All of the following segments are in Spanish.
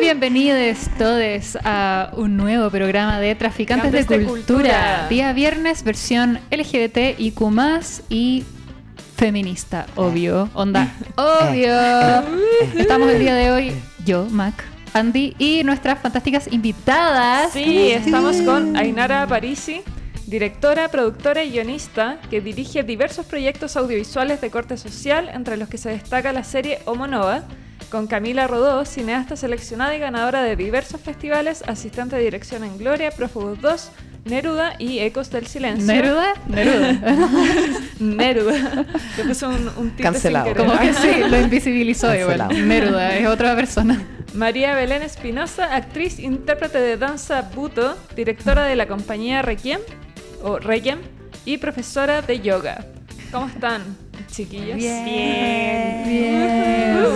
Bienvenidos todos a un nuevo programa de Traficantes de, Traficantes de cultura. Cultura. Día viernes, versión LGBT, IQ+, y feminista, obvio. Onda, obvio. Estamos el día de hoy, yo, Mac, Andy, y nuestras fantásticas invitadas. Sí, estamos con Ainara Parisi, directora, productora y guionista que dirige diversos proyectos audiovisuales de corte social, entre los que se destaca la serie Homo Nova, con Camila Rodó, cineasta seleccionada y ganadora de diversos festivales, asistente de dirección en Gloria, Prófugos 2, Neruda y Ecos del Silencio. ¿Neruda? Neruda. Neruda. Le un, Cancelado. Como que sí, lo invisibilizó igual. Neruda, es otra persona. María Belén Espinosa, actriz, intérprete de danza buto, directora de la compañía Requiem, o Requiem, y profesora de yoga. ¿Cómo están, chiquillas? Bien.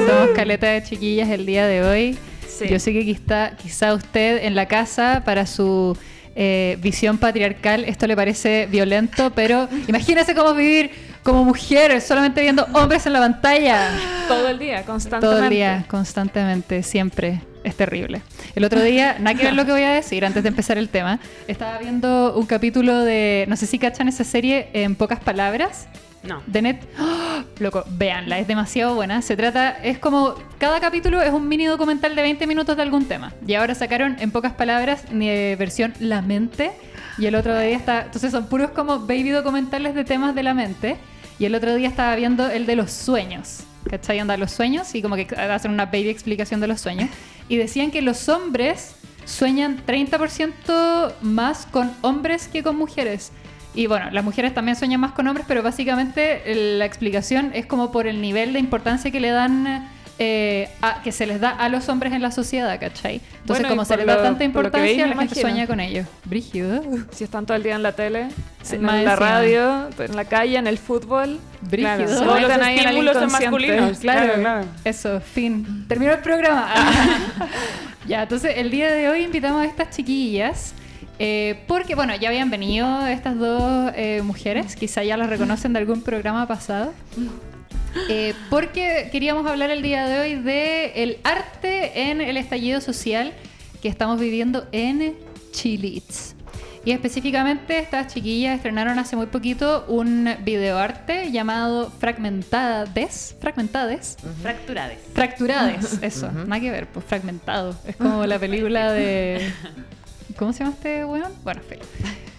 Somos caleta de chiquillas el día de hoy. Sí. Yo sé que quizá, quizá usted en la casa, para su eh, visión patriarcal, esto le parece violento, pero imagínese cómo vivir como mujer, solamente viendo hombres en la pantalla. Todo el día, constantemente. Todo el día, constantemente, siempre. Es terrible. El otro día, nada que ver lo que voy a decir antes de empezar el tema, estaba viendo un capítulo de, no sé si cachan esa serie en pocas palabras, No. de net. ¡Oh! Loco, véanla, es demasiado buena. Se trata, es como, cada capítulo es un mini documental de 20 minutos de algún tema. Y ahora sacaron, en pocas palabras, eh, versión La Mente. Y el otro día está, entonces son puros como baby documentales de temas de la mente. Y el otro día estaba viendo el de los sueños. ¿Cachai? Onda los sueños y como que hacen una baby explicación de los sueños. Y decían que los hombres sueñan 30% más con hombres que con mujeres. Y bueno, las mujeres también sueñan más con hombres, pero básicamente eh, la explicación es como por el nivel de importancia que le dan, eh, a- que se les da a los hombres en la sociedad, ¿cachai? Entonces, Bueno, como se les da lo- tanta veis, importancia, me la gente sueña con ellos. Brígido. Si están todo el día en la tele, Sí, en la radio, en la calle, en el fútbol. Brígido. Claro, se Todos los ahí en el estímulos son masculinos. Claro, Claro, claro. Eso, fin. Terminó el programa. ya, entonces el día de hoy invitamos a estas chiquillas. Eh, porque, bueno, ya habían venido estas dos eh, mujeres, quizá ya las reconocen de algún programa pasado. Eh, porque queríamos hablar el día de hoy de el arte en el estallido social que estamos viviendo en Chilitz. Y específicamente estas chiquillas estrenaron hace muy poquito un videoarte llamado Fragmentades. Fragmentades. Fracturades. Fracturades, eso, nada que ver, pues fragmentado. Es como la película de. ¿Cómo se llama este weón? Bueno, filo.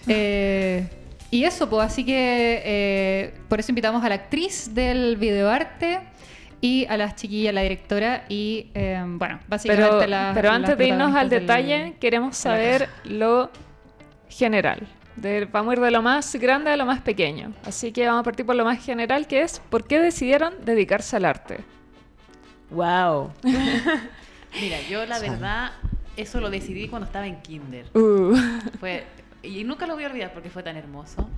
Eh, y eso, pues, así que eh, por eso invitamos a la actriz del videoarte y a las chiquillas, la directora y, eh, bueno, básicamente Pero, las- pero las antes de irnos al del- detalle, queremos saber lo general. De- vamos a ir de lo más grande a lo más pequeño. Así que vamos a partir por lo más general, que es ¿por qué decidieron dedicarse al arte? Wow. Mira, yo la verdad, eso lo decidí cuando estaba en kinder. Uh. Fue, y nunca lo voy a olvidar porque fue tan hermoso.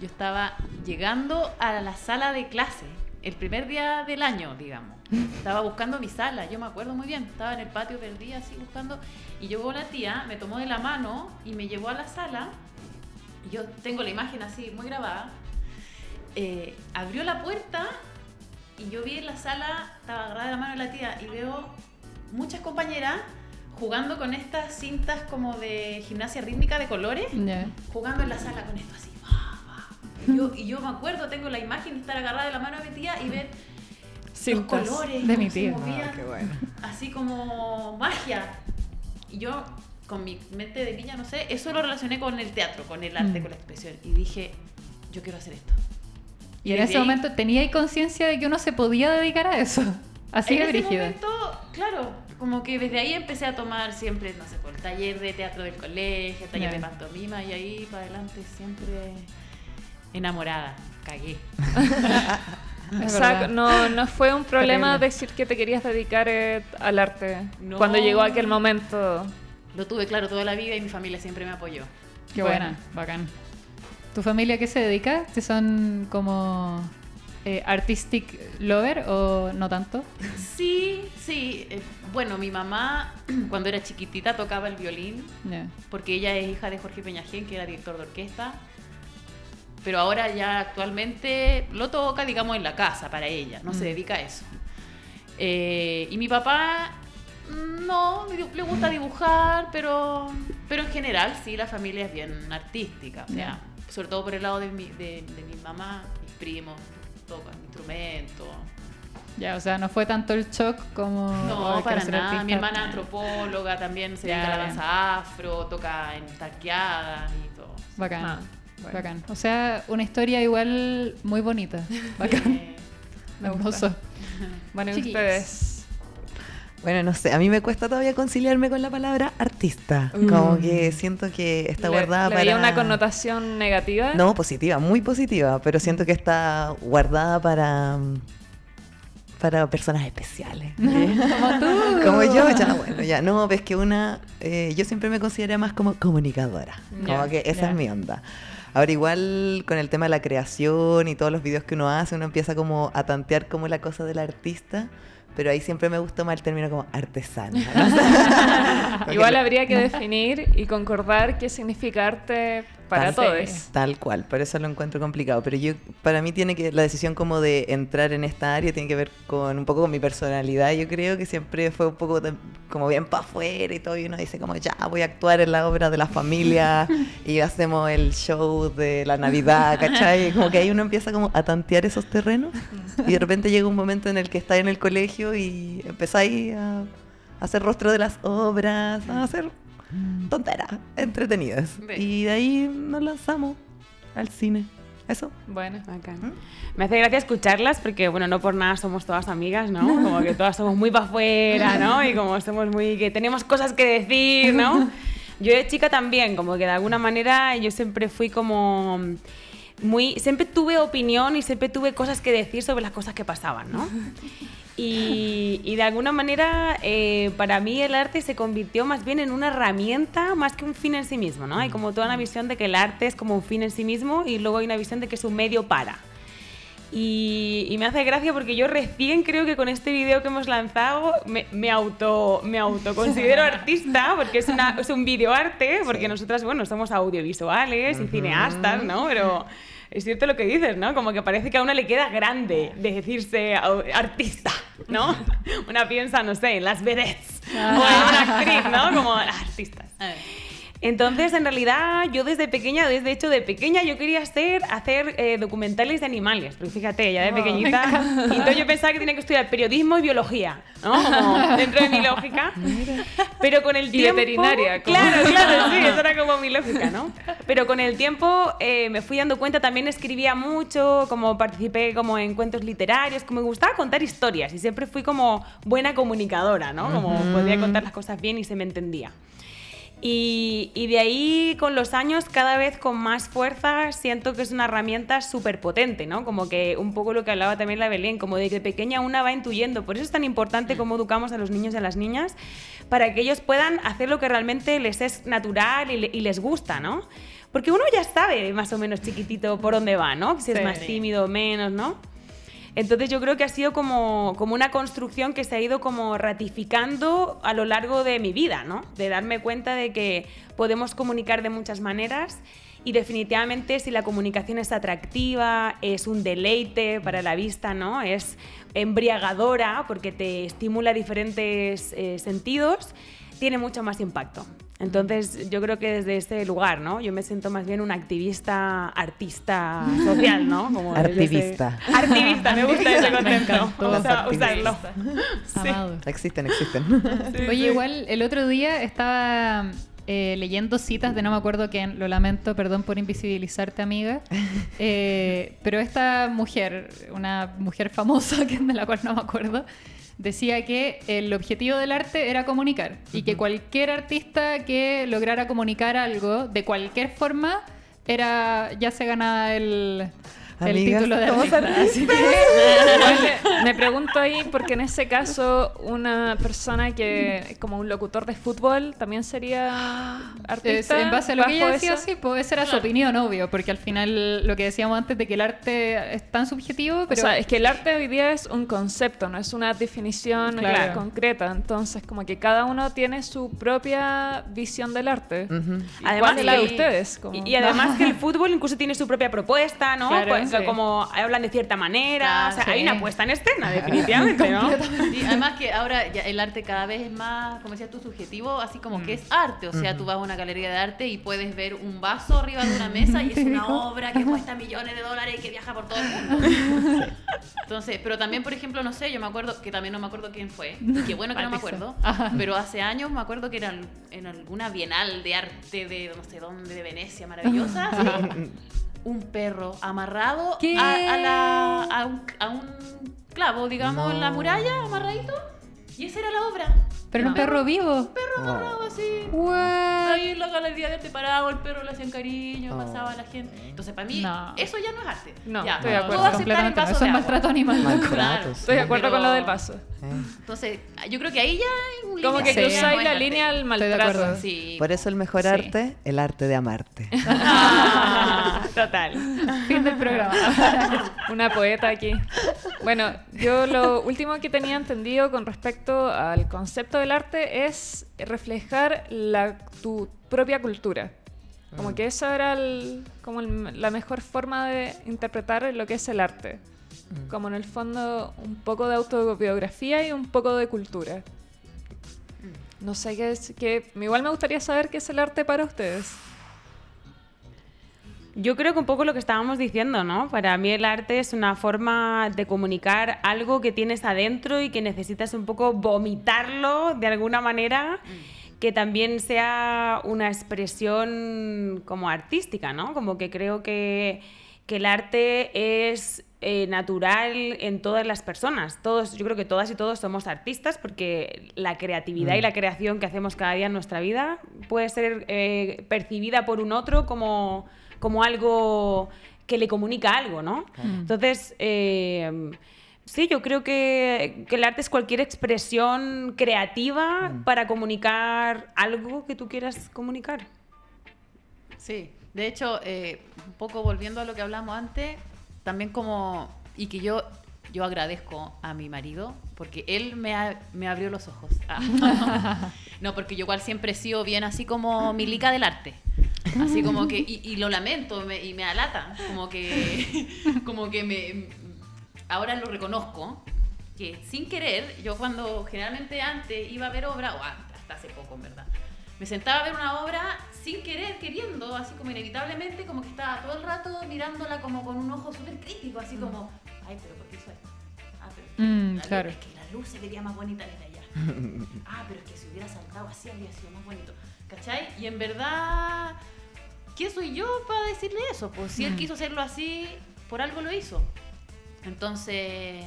Yo estaba llegando a la sala de clase, el primer día del año, digamos. Estaba buscando mi sala, yo me acuerdo muy bien. Estaba en el patio del día así buscando. Y llegó la tía, me tomó de la mano y me llevó a la sala. Y yo tengo la imagen así, muy grabada. Eh, abrió la puerta y yo vi en la sala, estaba agarrada de la mano de la tía y veo muchas compañeras jugando con estas cintas como de gimnasia rítmica de colores, Ya. jugando en la sala con esto así. Y yo, y yo me acuerdo, tengo la imagen de estar agarrada de la mano de mi tía y ver Cintas. los colores, De mi tía. movían, Ah, qué bueno. así como magia. Y yo, con mi mente de niña, no sé, eso lo relacioné con el teatro, con el arte, Mm. con la expresión. Y dije, yo quiero hacer esto. Y en desde ese ahí- momento tenía conciencia de que uno se podía dedicar a eso. Así en de ese brígido. momento, claro, como que desde ahí empecé a tomar siempre, no sé, por el taller de teatro del colegio, el taller de pantomima y ahí para adelante siempre enamorada, cagué. O sea, no, no fue un problema decir que te querías dedicar eh, al arte No. cuando llegó aquel momento. Lo tuve claro toda la vida y mi familia siempre me apoyó. Qué Bueno. buena, bacán. ¿Tu familia a qué se dedica? ¿Que son como eh, artistic lover o no tanto? Sí, sí. eh, bueno, mi mamá cuando era chiquitita tocaba el violín porque ella es hija de Jorge Peñajén, que era director de orquesta. Pero ahora ya actualmente lo toca, digamos, en la casa para ella, no se Mm. dedica a eso. Eh, y mi papá no, le gusta dibujar, pero, pero en general sí, la familia es bien artística. O sea, sobre todo por el lado de mi, de, de mi mamá, mis primos tocan instrumentos. Ya, o sea, no fue tanto el shock como. No, para nada. artista. Mi hermana antropóloga también se dedica a la danza afro, toca en tarqueadas y todo. Bacán. Ah, bueno. Bacán. O sea, una historia igual muy bonita. Bacán. Me gusta. Hermoso. Bueno, ¿y Chiquillos. ustedes. Bueno, no sé, a mí me cuesta todavía conciliarme con la palabra artista. Mm. Como que siento que está ¿Le- guardada le para... veía una connotación negativa? No, positiva, muy positiva, pero siento que está guardada para para personas especiales. Como tú. Como yo, ya, bueno, ya. No, ves que una, eh, yo siempre me consideré más como comunicadora. Como Ya, que esa ya. es mi onda. Ahora igual con el tema de la creación y todos los videos que uno hace, uno empieza como a tantear como la cosa del artista, pero ahí siempre me gustó más el término como artesana. Igual habría que definir y concordar qué significa arte para todos. Tal cual, por eso lo encuentro complicado. Pero yo, para mí tiene que, la decisión como de entrar en esta área tiene que ver con un poco con mi personalidad. Yo creo que siempre fue un poco de- como bien para afuera y todo. Y uno dice como, ya, voy a actuar en la obra de la familia y hacemos el show de la Navidad, ¿cachai? Como que ahí uno empieza como a tantear esos terrenos. Y de repente llega un momento en el que estás en el colegio y empezáis a hacer rostro de las obras, a hacer tonteras entretenidas. Y de ahí nos lanzamos al cine. Eso. Bueno. Bacán. Me hace gracia escucharlas porque, bueno, no por nada somos todas amigas, ¿no? Como que todas somos muy para afuera, ¿no? Y como somos muy... que tenemos cosas que decir, ¿no? Yo de chica también, como que de alguna manera yo siempre fui como muy... Siempre tuve opinión y siempre tuve cosas que decir sobre las cosas que pasaban, ¿no? Y, y de alguna manera eh, para mí el arte se convirtió más bien en una herramienta más que un fin en sí mismo, ¿no? Hay como toda una visión de que el arte es como un fin en sí mismo y luego hay una visión de que es un medio para. Y, y me hace gracia porque yo recién creo que con este video que hemos lanzado me, me auto me autoconsidero artista porque es, una, es un videoarte, porque nosotras, bueno, somos audiovisuales y cineastas, ¿no? Pero es cierto lo que dices, ¿no? Como que parece que a uno le queda grande de decirse artista, ¿no? Una piensa, no sé, en las vedettes o en una actriz, ¿no? Como artistas. a ver. Entonces, en realidad, yo desde pequeña, desde hecho de pequeña, yo quería hacer, hacer eh, documentales de animales. Pero fíjate, ya de Oh, pequeñita. Y entonces yo pensaba que tenía que estudiar periodismo y biología, ¿no? Como dentro de mi lógica. Pero con el Y tiempo. veterinaria, como- Claro, claro, sí, esa era como mi lógica, ¿no? Pero con el tiempo eh, me fui dando cuenta, también escribía mucho, como participé como en cuentos literarios, como me gustaba contar historias y siempre fui como buena comunicadora, ¿no? Como podía contar las cosas bien y se me entendía. Y, y de ahí, con los años, cada vez con más fuerza, siento que es una herramienta súper potente, ¿no? Como que un poco lo que hablaba también la Belén, como de que pequeña una va intuyendo. Por eso es tan importante cómo educamos a los niños y a las niñas, para que ellos puedan hacer lo que realmente les es natural y, le- y les gusta, ¿no? Porque uno ya sabe más o menos chiquitito por dónde va, ¿no? Si es Sí. más tímido o menos, ¿no? Entonces yo creo que ha sido como, como una construcción que se ha ido como ratificando a lo largo de mi vida, ¿no? De darme cuenta de que podemos comunicar de muchas maneras y definitivamente si la comunicación es atractiva, es un deleite para la vista, ¿no? Es embriagadora porque te estimula diferentes eh, sentidos, tiene mucho más impacto. Entonces, yo creo que desde ese lugar, ¿no? Yo me siento más bien una activista, artista social, ¿no? Como desde ese- Artivista. Artivista, me gusta ese concepto. encantó. Vamos a usarlo. Sí. Existen, existen. Oye, igual el otro día estaba eh, leyendo citas de no me acuerdo quién, lo lamento, perdón por invisibilizarte, amiga. Eh, pero esta mujer, una mujer famosa, que de la cual no me acuerdo, decía que el objetivo del arte era comunicar y que cualquier artista que lograra comunicar algo de cualquier forma era ya se ganaba el, el Amigas, título de. Así que- me pregunto ahí, porque en ese caso, una persona que es como un locutor de fútbol también sería Es, artista. en base a lo que ella decía, eso? sí, pues esa era su opinión, obvio, porque al final lo que decíamos antes de que el arte es tan subjetivo, pero O sea, es que el arte hoy día es un concepto, no es una definición Claro. concreta. Entonces, como que cada uno tiene su propia visión del arte. Ujú. ¿Y Además ¿Cuál es la de ustedes? Como- Y, y además que el fútbol incluso tiene su propia propuesta, ¿no? Claro. Pues Sí. como hablan de cierta manera, o sea, sí. hay una puesta en escena, definitivamente, ¿no? Sí, además que ahora ya el arte cada vez es más, como decías tú, subjetivo, así como que es arte. O sea, tú vas a una galería de arte y puedes ver un vaso arriba de una mesa y es una obra que cuesta millones de dólares y que viaja por todo el mundo. Entonces, pero también, por ejemplo, no sé, yo me acuerdo, que también no me acuerdo quién fue, y qué bueno que no me acuerdo, pero hace años me acuerdo que era en alguna bienal de arte de no sé dónde, de Venecia, maravillosa, así, un perro amarrado ¿Qué? a, a la, a, un, a un clavo, digamos, en la muralla, amarradito, y esa era la obra. Pero un No. perro vivo. perro amarrado así. What? Ahí en la galería de arte parado, el perro le hacían cariño, Oh. pasaba a la gente. Entonces, para mí, No. eso ya no es arte. No, ya, estoy de acuerdo. Puedo aceptar el Completamente no. vaso Eso de es agua. maltrato animal. Maltrato, Claro. sí. Estoy de acuerdo Pero- con lo del vaso. Eh. Entonces, yo creo que ahí ya hay un Como que Sí. cruzáis la línea al de maltrato. acuerdo. Sí. Por eso el mejor Sí. arte, el arte de amarte. Ah, Total. Fin del programa. Una poeta aquí. Bueno, yo lo último que tenía entendido con respecto al concepto del arte es reflejar la, tu propia cultura. Como que esa era el- como el- la mejor forma de interpretar lo que es el arte. Como en el fondo un poco de autobiografía y un poco de cultura. No sé qué es, que igual me gustaría saber qué es el arte para ustedes. Yo creo que un poco lo que estábamos diciendo, ¿no? Para mí el arte es una forma de comunicar algo que tienes adentro y que necesitas un poco vomitarlo de alguna manera, que también sea una expresión como artística, ¿no? Como que creo que, que el arte es eh, natural en todas las personas. Todos, yo creo que todas y todos somos artistas porque la creatividad y la creación que hacemos cada día en nuestra vida puede ser eh, percibida por un otro como, como algo que le comunica algo, ¿no? Entonces, eh, sí, yo creo que, que el arte es cualquier expresión creativa para comunicar algo que tú quieras comunicar. Sí, de hecho, eh, un poco volviendo a lo que hablamos antes, también como, y que yo, yo agradezco a mi marido, porque él me, ha- me abrió los ojos. Ah. no, porque yo igual siempre he sido bien así como milica del arte. Así como que, y, y lo lamento me- y me alata, como que, como que me, ahora lo reconozco, que sin querer, yo cuando generalmente antes iba a ver obra, o hasta hace poco en verdad, me sentaba a ver una obra sin querer, queriendo, así como inevitablemente, como que estaba todo el rato mirándola como con un ojo súper crítico, así como, ay, pero ¿por qué hizo esto? Ah, pero Mm, la luz- claro. es que la luz se vería más bonita desde allá. ah, pero es que si hubiera saltado así habría sido más bonito. ¿Cachai? Y en verdad, ¿quién soy yo para decirle eso? Pues si él quiso hacerlo así, por algo lo hizo. Entonces,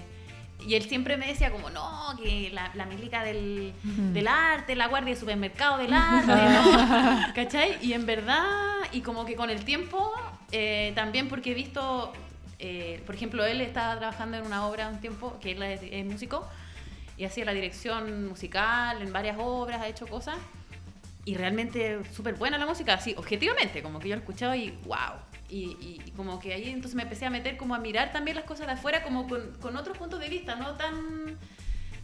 y él siempre me decía como, no, que la, la milica del, del arte, la guardia de supermercado del arte, ¿no? ¿cachai? Y en verdad, y como que con el tiempo, eh, también porque he visto, eh, por ejemplo, él estaba trabajando en una obra un tiempo, que él es, es músico, y hacía la dirección musical en varias obras, ha hecho cosas. Y realmente súper buena la música, así, objetivamente, como que yo lo escuchaba y wow. Y, y- y como que ahí entonces me empecé a meter como a mirar también las cosas de afuera como con, con otros puntos de vista, no tan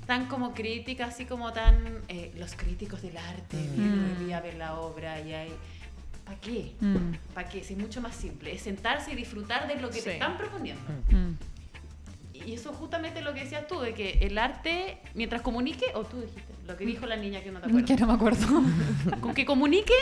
tan como crítica, así como tan eh, los críticos del arte, vienen hoy día a ver la obra y hay... ¿Para qué? Mm, ¿Para qué? Si es mucho más simple, es sentarse y disfrutar de lo que Sí. te están proponiendo. mm. Y eso es justamente lo que decías tú, de que el arte, mientras comunique, o tú dijiste, lo que dijo la niña que no te Que acuerdas, no me acuerdo. con que comunique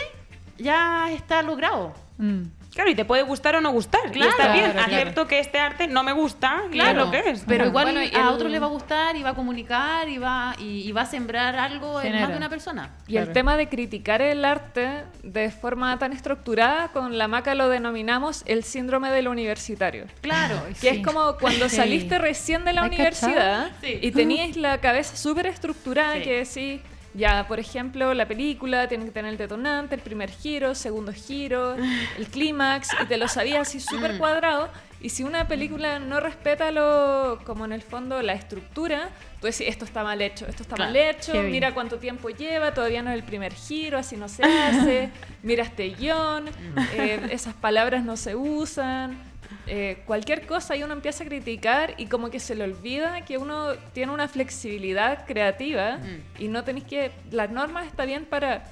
ya está logrado. Mm. Claro, y te puede gustar o no gustar. y Claro, está bien, claro, acepto que este arte no me gusta y Claro, es lo que es. Pero igual Bueno, a el- otro le va a gustar y va a comunicar y va, y, y va a sembrar algo en más de una persona. Y el tema de criticar el arte de forma tan estructurada, con la maca lo denominamos el síndrome del universitario. Claro. Que Sí. es como cuando Sí. saliste recién de la ¿Hay universidad Sí. y tenías la cabeza súper estructurada Sí. que decís, ya, por ejemplo, la película tiene que tener el detonante, el primer giro, segundo giro, el clímax, y te lo sabías así súper Mm. cuadrado. Y si una película no respeta lo, como en el fondo la estructura, tú decís, esto está mal hecho, esto está Claro. mal hecho, mira cuánto tiempo lleva, todavía no es el primer giro, así no se hace, mira este guion, eh, esas palabras no se usan, eh, cualquier cosa y uno empieza a criticar y como que se le olvida que uno tiene una flexibilidad creativa y no tenéis que... Las normas está bien para,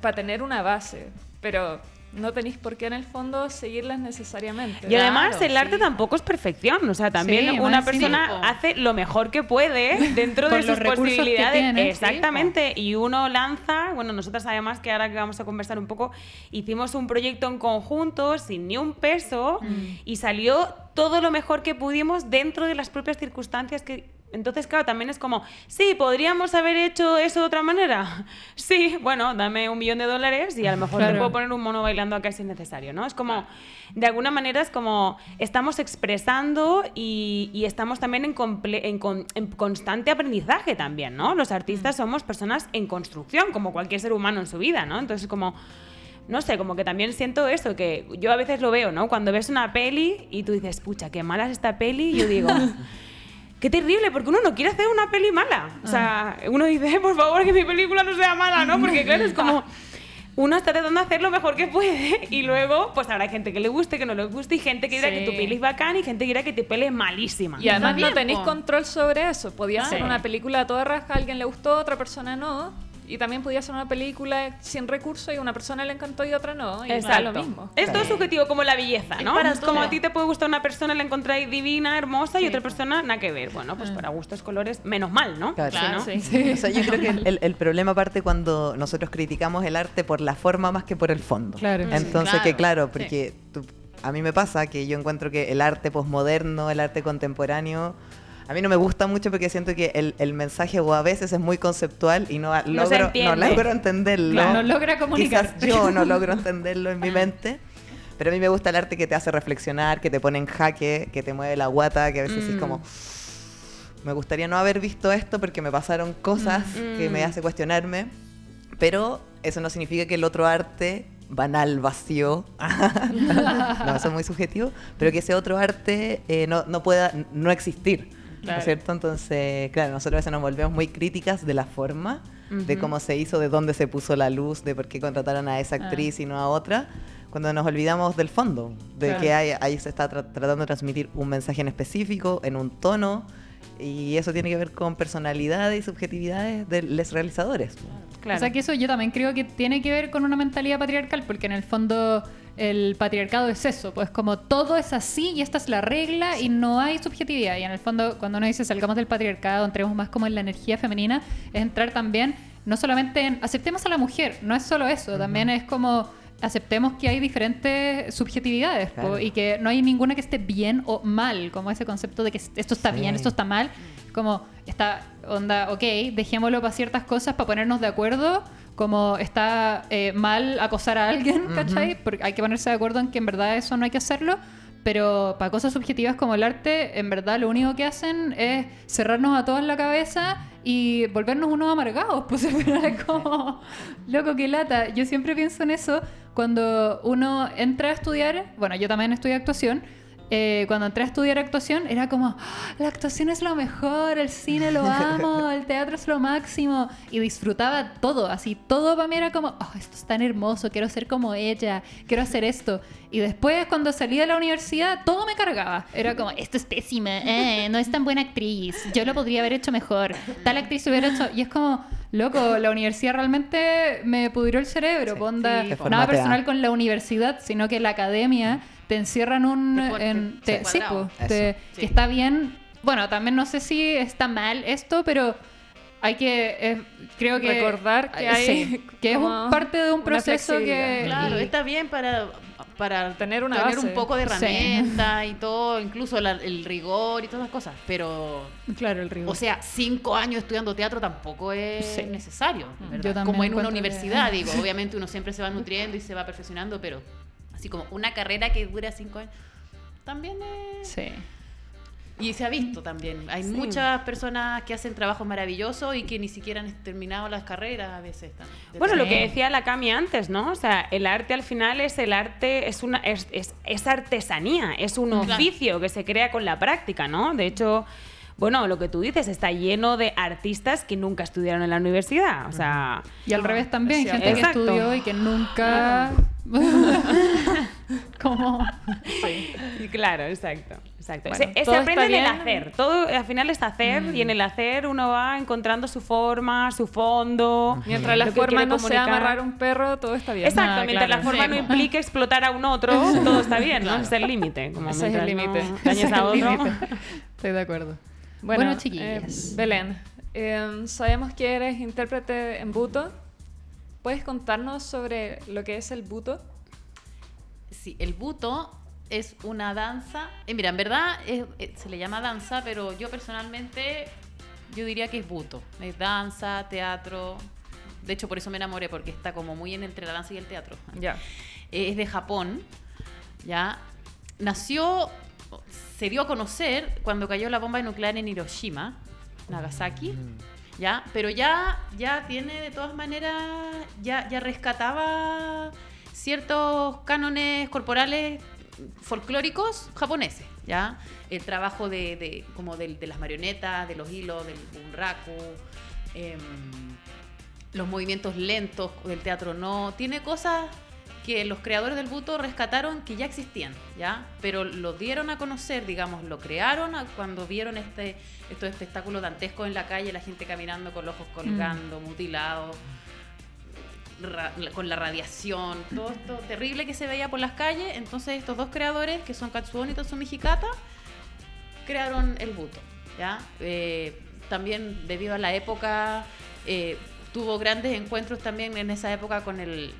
para tener una base, pero no tenéis por qué en el fondo seguirlas necesariamente. Y además Claro, el arte sí. tampoco es perfección, o sea, también Sí, una persona hace lo mejor que puede dentro de sus posibilidades. tiene, sí, Exactamente, y uno lanza, bueno, nosotras además que ahora que vamos a conversar un poco, hicimos un proyecto en conjunto sin ni un peso y salió todo lo mejor que pudimos dentro de las propias circunstancias que entonces, claro, también es como, sí, podríamos haber hecho eso de otra manera. Sí, bueno, dame un millón de dólares y a lo mejor te Claro. puedo poner un mono bailando acá si es necesario, ¿no? Es como, de alguna manera es como, estamos expresando y, y estamos también en, en con- en constante aprendizaje también, ¿no? Los artistas somos personas en construcción, como cualquier ser humano en su vida, ¿no? Entonces, como... No sé, como que también siento eso, que yo a veces lo veo, ¿no? Cuando ves una peli y tú dices, pucha, qué mala es esta peli, yo digo, Qué terrible, porque uno no quiere hacer una peli mala. O sea, uno dice, por favor, que mi película no sea mala, ¿no? Porque claro, es como... Uno está tratando de hacer lo mejor que puede y luego, pues habrá gente que le guste, que no le guste y gente que dirá Sí. que tu peli es bacán y gente que dirá que tu peli es malísima. Y además no tenéis control sobre eso. Podía Sí. ser una película a toda raja, a alguien le gustó, a otra persona no. Y también podía ser una película sin recursos y a una persona le encantó y a otra no. Y Exacto. lo mismo. Es todo subjetivo como la belleza, Es ¿no? para Es como a ti te puede gustar una persona, la encontráis divina, hermosa y otra po. persona nada que ver. Bueno, pues para gustos colores, menos mal, ¿no? Claro. Sí, ¿no? Claro, sí. O sea, yo creo que el, problema parte cuando nosotros criticamos el arte por la forma más que por el fondo. Claro. Entonces, Claro, que claro, sí. porque tú- a mí me pasa que yo encuentro que el arte posmoderno, el arte contemporáneo, a mí no me gusta mucho porque siento que el, el mensaje o a veces es muy conceptual y no, se logro, no logro entenderlo. Claro, no logra comunicar. Quizás yo no logro entenderlo en mi mente. Pero a mí me gusta el arte que te hace reflexionar, que te pone en jaque, que te mueve la guata, que a veces es Mm. como, me gustaría no haber visto esto porque me pasaron cosas que me Mm. hace cuestionarme, pero eso no significa que el otro arte banal, vacío, no, eso es muy subjetivo, pero que ese otro arte eh, no, no pueda no existir, ¿no Claro. es cierto? Entonces, claro, nosotros a veces nos volvemos muy críticas de la forma, de Ujú. cómo se hizo, de dónde se puso la luz, de por qué contrataron a esa Ah. actriz y no a otra, cuando nos olvidamos del fondo, de Claro. que hay- ahí se está tra- tratando de transmitir un mensaje en específico, en un tono, y eso tiene que ver con personalidades y subjetividades de los realizadores. Claro. O sea que eso yo también creo que tiene que ver con una mentalidad patriarcal, porque en el fondo el patriarcado es eso, pues como todo es así y esta es la regla y no hay subjetividad. Y en el fondo cuando uno dice salgamos del patriarcado, entremos más como en la energía femenina, es entrar también no solamente en aceptemos a la mujer, no es solo eso, también es como aceptemos que hay diferentes subjetividades po, y que no hay ninguna que esté bien o mal, como ese concepto de que esto está Sí. bien, esto está mal, como está onda, ok, dejémoslo para ciertas cosas, para ponernos de acuerdo, como está eh, mal acosar a alguien, ¿cachai? Porque hay que ponerse de acuerdo en que en verdad eso no hay que hacerlo. Pero para cosas subjetivas como el arte, en verdad lo único que hacen es cerrarnos a todos la cabeza y volvernos unos amargados. Pues es como, loco, qué lata. Yo siempre pienso en eso cuando uno entra a estudiar, bueno, yo también estudio actuación, eh, cuando entré a estudiar actuación era como, "Ah, la actuación es lo mejor, el cine lo amo, el teatro es lo máximo. Y disfrutaba todo, así, todo para mí era como, oh, esto es tan hermoso, quiero ser como ella, quiero hacer esto. Y después cuando salí de la universidad, todo me cargaba. Era como, esto es pésima, eh, no es tan buena actriz, yo lo podría haber hecho mejor, tal actriz hubiera hecho... Y es como, loco, la universidad realmente me pudrió el cerebro, Sí. ponda, Sí, nada personal con la universidad, sino que la academia te encierra en un... Te en- te- sí, sí, po, te- Eso. que Sí. está bien. Bueno, también no sé si está mal esto, pero hay que, eh, creo que... Recordar que hay sí, que es un, parte de un proceso que... Claro, y- está bien para, para Tener una tener base. un poco de Sí. herramienta y todo, incluso la- el rigor y todas las cosas. Pero, Claro, el rigor. o sea, cinco años estudiando teatro tampoco es Sí. necesario, ¿verdad? Yo Como en una encuentro que- universidad, digo. Obviamente uno siempre se va nutriendo y se va perfeccionando, pero así como una carrera que dura cinco años, también es... sí. Y se ha visto también. Hay Sí. muchas personas que hacen trabajos maravillosos y que ni siquiera han terminado las carreras a veces. también. Bueno, lo que decía la Cami antes, ¿no? O sea, el arte al final es el arte, es una, es, es- es artesanía, es un Claro. oficio que se crea con la práctica, ¿no? De hecho, bueno, lo que tú dices, está lleno de artistas que nunca estudiaron en la universidad. O sea, Y al revés también, gente que estudió y que nunca... Como... Y Claro, exacto. exacto. Bueno, se, aprende en el hacer. Todo al final es hacer y en el hacer uno va encontrando su forma, su fondo. Mientras la forma no sea amarrar un perro, todo está bien. Exacto, mientras claro. la forma Sí, no como- implique explotar a un otro, todo está bien, ¿no? Es el límite. Ese es el no límite. dañes a otro. Estoy de acuerdo. Bueno, Bueno, eh, chiquillas. Belén, eh, sabemos que eres intérprete en buto. ¿Puedes contarnos sobre lo que es el buto? Sí, el buto es una danza. eh, mira, en verdad es- eh, se le llama danza, pero yo personalmente yo diría que es buto. Es danza, teatro. De hecho, por eso me enamoré, porque está como muy en entre la danza y el teatro. Ya. Eh, es de Japón, ¿ya? Nació, se dio a conocer cuando cayó la bomba nuclear en Hiroshima, Nagasaki, ¿ya? Pero ya, ya tiene de todas maneras, ya, ya rescataba ciertos cánones corporales folclóricos japoneses, ¿ya? El trabajo de, de- como del- de, las marionetas, de los hilos, del bunraku, em, los movimientos lentos del teatro no, tiene cosas que los creadores del buto rescataron que ya existían, ¿ya? Pero lo dieron a conocer, digamos, lo crearon a- cuando vieron este, estos espectáculos dantescos en la calle, la gente caminando con los ojos colgando, mutilados, ra- con la radiación, todo esto terrible que se veía por las calles. Entonces estos dos creadores, que son Katsuon y Totsumi Hikata, crearon el buto, ¿ya? Eh, también debido a la época, eh, tuvo grandes encuentros también en esa época con el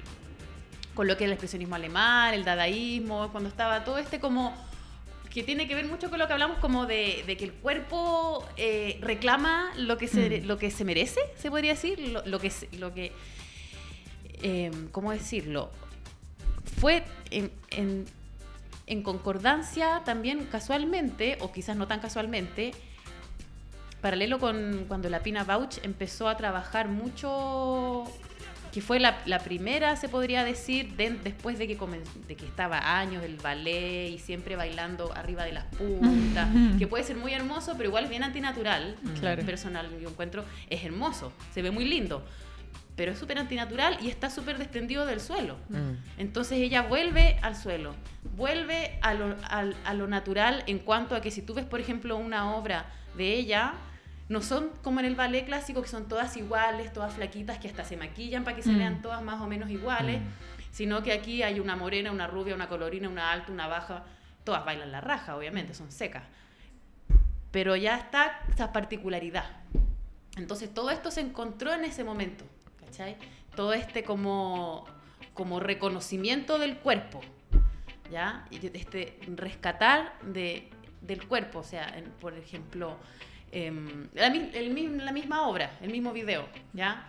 con lo que es el expresionismo alemán, el dadaísmo, cuando estaba todo este como que tiene que ver mucho con lo que hablamos como de, de que el cuerpo eh, reclama lo que se lo que se merece, se podría decir, lo, lo que lo que eh, ¿cómo decirlo? Fue en, en- en concordancia también casualmente, o quizás no tan casualmente, paralelo con cuando la Pina Bauch empezó a trabajar mucho, que fue la, la primera, se podría decir, de- después de que, de que estaba años del ballet y siempre bailando arriba de las puntas, que puede ser muy hermoso, pero igual es bien antinatural. Claro. Personal, yo encuentro, es hermoso, se ve muy lindo, pero es súper antinatural y está súper desprendido del suelo. Mm. Entonces ella vuelve al suelo, vuelve a lo, a lo natural en cuanto a que si tú ves, por ejemplo, una obra de ella, no son como en el ballet clásico, que son todas iguales, todas flaquitas, que hasta se maquillan para que se Mm. vean todas más o menos iguales, sino que aquí hay una morena, una rubia, una colorina, una alta, una baja, todas bailan la raja, obviamente, son secas. Pero ya está esa particularidad. Entonces todo esto se encontró en ese momento, ¿cachai? Todo este como, como reconocimiento del cuerpo, ¿ya? Este rescatar de, del cuerpo, o sea, en- por ejemplo, em, la, el misma obra, el mismo video, ¿ya?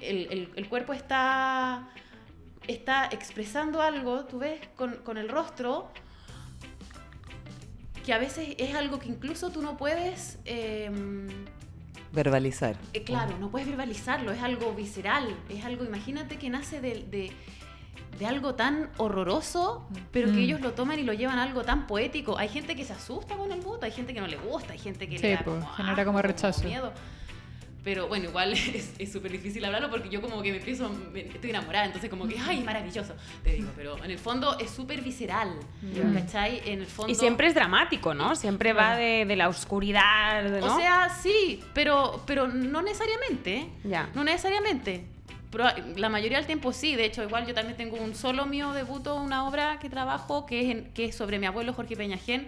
El, el- el cuerpo está, está expresando algo, tú ves, con, con el rostro, que a veces es algo que incluso tú no puedes... em, Verbalizar. eh, claro, no puedes verbalizarlo, es algo visceral, es algo, imagínate que nace de, de- de algo tan horroroso, pero que Mm. ellos lo toman y lo llevan a algo tan poético. Hay gente que se asusta con el voto, hay gente que no le gusta, hay gente que Sí, le da pues, como genera como asco, rechazo. miedo. Pero bueno, igual es súper difícil hablarlo porque yo como que me empiezo, me- estoy enamorada, entonces como que, ay, maravilloso, te digo, pero en el fondo es súper visceral. En el fondo... Y siempre es dramático, ¿no? Siempre va de, de la oscuridad, ¿no? O sea, sí, pero, pero no necesariamente. Ya. No necesariamente. La mayoría del tiempo sí. De hecho, igual yo también tengo un solo mío debuto, una obra que trabajo que es, en- que es sobre mi abuelo Jorge Peñajén,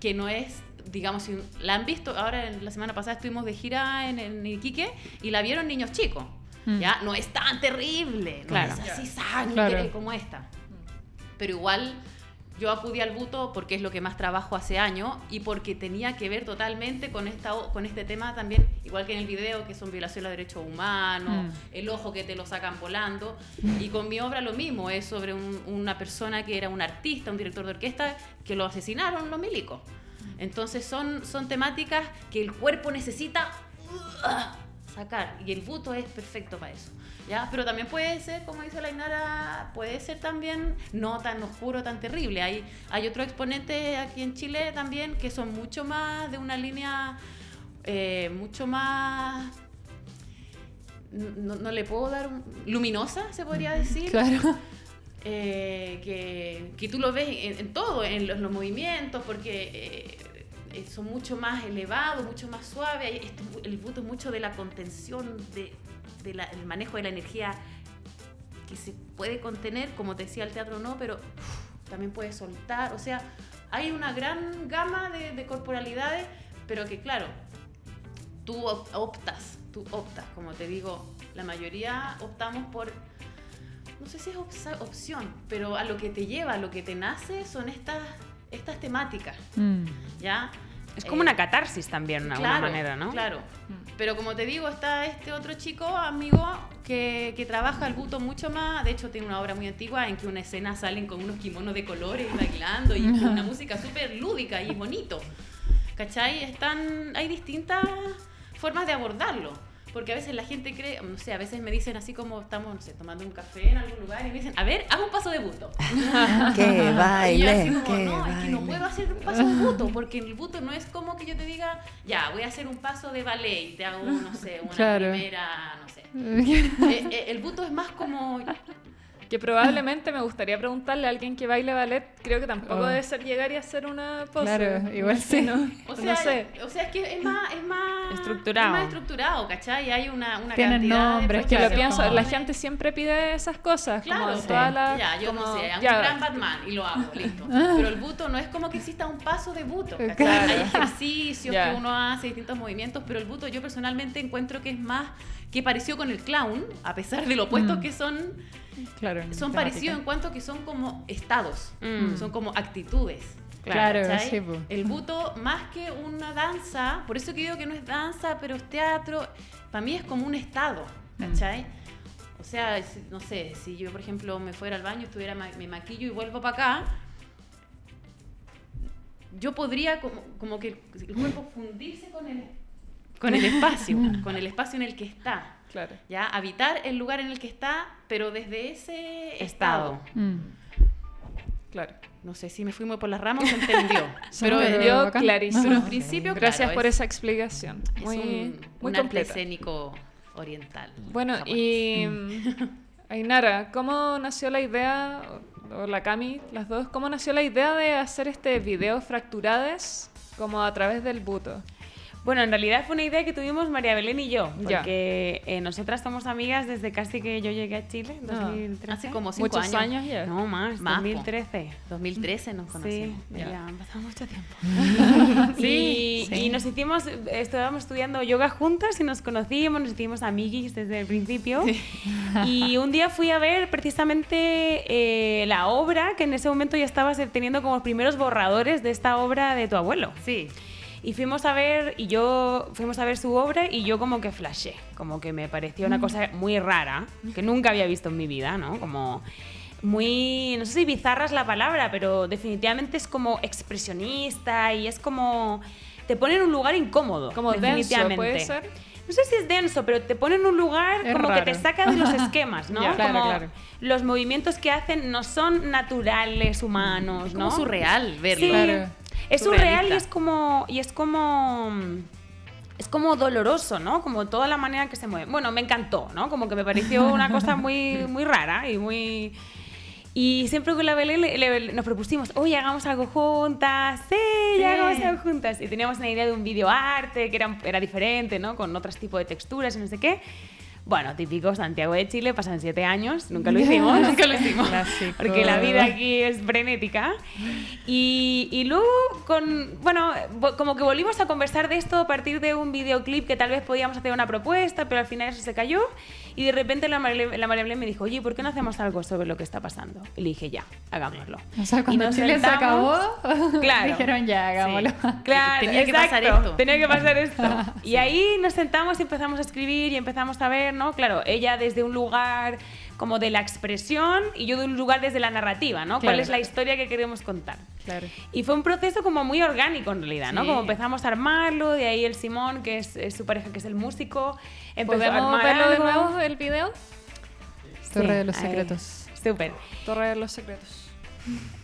que no es, digamos, si la han visto. Ahora, en la semana pasada estuvimos de gira en, en Iquique y la vieron niños chicos. Mm. Ya, no es tan terrible, no Claro. es así sangre Claro. como esta. Pero igual yo acudí al buto porque es lo que más trabajo hace años y porque tenía que ver totalmente con, esta, con este tema también, igual que en el video, que son violaciones de derechos humanos, Mm. el ojo que te lo sacan volando. Y con mi obra lo mismo, es sobre un- una persona que era un artista, un director de orquesta, que lo asesinaron los milicos. Entonces son, son temáticas que el cuerpo necesita uh, sacar y el buto es perfecto para eso. ¿ya? Pero también puede ser, como dice la Inara, puede ser también no tan oscuro, tan terrible. Hay, hay otros exponentes aquí en Chile también que son mucho más de una línea, eh, mucho más... No, no le puedo dar un- luminosa, se podría decir. Claro. eh, que, que tú lo ves en, en todo, en los, los movimientos, porque eh, eh, son mucho más elevados, mucho más suaves. Esto- el buto es mucho de la contención, de, de la- el manejo de la energía que se puede contener, como te decía el teatro no, pero también puede soltar. O sea, hay una gran gama de, de corporalidades, pero que claro, tú op- optas, tú optas, como te digo, la mayoría optamos por, no sé si es opsa- opción, pero a lo que te lleva, a lo que te nace son estas, estas temáticas, Mm. ¿ya? Es como Eh, una catarsis también, de alguna claro, manera, ¿no? Claro. Pero como te digo, está este otro chico, amigo, que, que trabaja el buto mucho más. De hecho, tiene una obra muy antigua en que una escena salen con unos kimonos de colores bailando y con una música súper lúdica y bonito. ¿Cachai? Están, hay distintas formas de abordarlo. Porque a veces la gente cree, no sé, a veces me dicen así como estamos, no sé, tomando un café en algún lugar y me dicen, a ver, haz un paso de buto. Que Y yo así baile, como, no, es que no baile. puedo hacer un paso de buto, porque el buto no es como que yo te diga, ya, voy a hacer un paso de ballet y te hago, no sé, una Claro. primera, no sé. Eh, eh, el buto es más como, Que probablemente me gustaría preguntarle a alguien que baile ballet, creo que tampoco Oh. debe ser llegar y hacer una pose. Claro, igual sí. ¿no? o sea, no sé. o sea, es que es más, es más Estructurado. Es más estructurado, ¿cachai? Hay una, una Tienen cantidad nombres, de Que lo pienso, la gente siempre pide esas cosas. Claro, como sí. todas las- ya, yo como- no sé, un ya, gran Batman y lo hago, listo. Pero el buto no es como que exista un paso de buto. ¿cachai? Claro. Hay ejercicios Ya. que uno hace, distintos movimientos, pero el buto yo personalmente encuentro que es más que pareció con el clown, a pesar de lo opuestos Mm. que son, Claro. son temática. parecidos en cuanto que son como estados, Mm. son como actitudes. Claro, sí. El buto, más que una danza, por eso que digo que no es danza, pero es teatro, para mí es como un estado, ¿cachai? O sea, no sé, si yo, por ejemplo, me fuera al baño, estuviera me maquillo y vuelvo para acá, yo podría como, como que el cuerpo fundirse con el, con el espacio, con el espacio en el que está. Claro. ¿Ya? Habitar el lugar en el que está, pero desde ese Estado. estado. Mm. Claro. No sé si me fui muy por las ramas o se entendió. Pero entendió clarísimo. Principio, Gracias claro, por es- esa explicación. Es Muy, un, muy un arte completa. escénico oriental. Bueno, japonés. y Ainara, ¿cómo nació la idea, o, o la Cami, las dos, cómo nació la idea de hacer este video Fracturades como a través del buto? Bueno, en realidad fue una idea que tuvimos María Belén y yo, porque eh, nosotras somos amigas desde casi que yo llegué a Chile, en Ah, 2013. Hace como cinco Muchos años, ya. No, más, Más, po. 2013. 2013 nos Sí, conocimos. ya. ya, han pasado mucho tiempo. Sí, y, sí. y nos hicimos, estábamos estudiando yoga juntas y nos conocíamos, nos hicimos amiguis desde el principio. Y un día fui a ver precisamente eh, la obra, que en ese momento ya estabas teniendo como los primeros borradores de esta obra de tu abuelo. Sí. Y fuimos a ver, y yo fuimos a ver su obra y yo como que flashé, como que me pareció una cosa muy rara, que nunca había visto en mi vida, ¿no? Como muy, no sé si bizarra es la palabra, pero definitivamente es como expresionista y es como, te pone en un lugar incómodo. Como denso, definitivamente. ¿puede ser? No sé si es denso, pero te pone en un lugar Es como que te raro. saca de los esquemas, ¿no? Ya. Claro, como claro. los movimientos que hacen no son naturales, humanos, Es ¿no? como surreal verlo. Sí, Claro. Es surreal y es como y es como es como doloroso, ¿no? Como toda la manera que se mueve. Bueno, me encantó, ¿no? Como que me pareció una cosa muy muy rara y muy y siempre con la Belén le- le- nos propusimos, oye, hagamos algo juntas, sí, Sí. hagamos algo juntas. Y teníamos una idea de un videoarte que era, era diferente, ¿no? Con otros tipos de texturas y no sé qué. Bueno, típico Santiago de Chile, pasan siete años, nunca lo hicimos. nunca lo hicimos. Porque la vida aquí es frenética. Y, y luego, con, bueno, como que volvimos a conversar de esto a partir de un videoclip que tal vez podíamos hacer una propuesta, pero al final eso se cayó. Y de repente la María, la María Belén me dijo, oye, ¿por qué no hacemos algo sobre lo que está pasando? Y le dije, ya, hagámoslo. O sea, Y cuando nos Chile se sentamos- acabó, Claro. dijeron ya, hagámoslo. Claro, Tenía que pasar exacto, esto. Tenía que pasar esto. Y ahí nos sentamos y empezamos a escribir y empezamos a ver, ¿no? Claro, ella desde un lugar como de la expresión y yo de un lugar desde la narrativa, ¿no? ¿Cuál es la historia que queremos contar? Claro. Y fue un proceso como muy orgánico en realidad, ¿no? Sí. Como empezamos a armarlo, de ahí el Simón, que es, es su pareja, que es el músico, empezó a ¿Podemos armar verlo de algo. nuevo el video? Torre de los secretos. Súper. Torre de los secretos.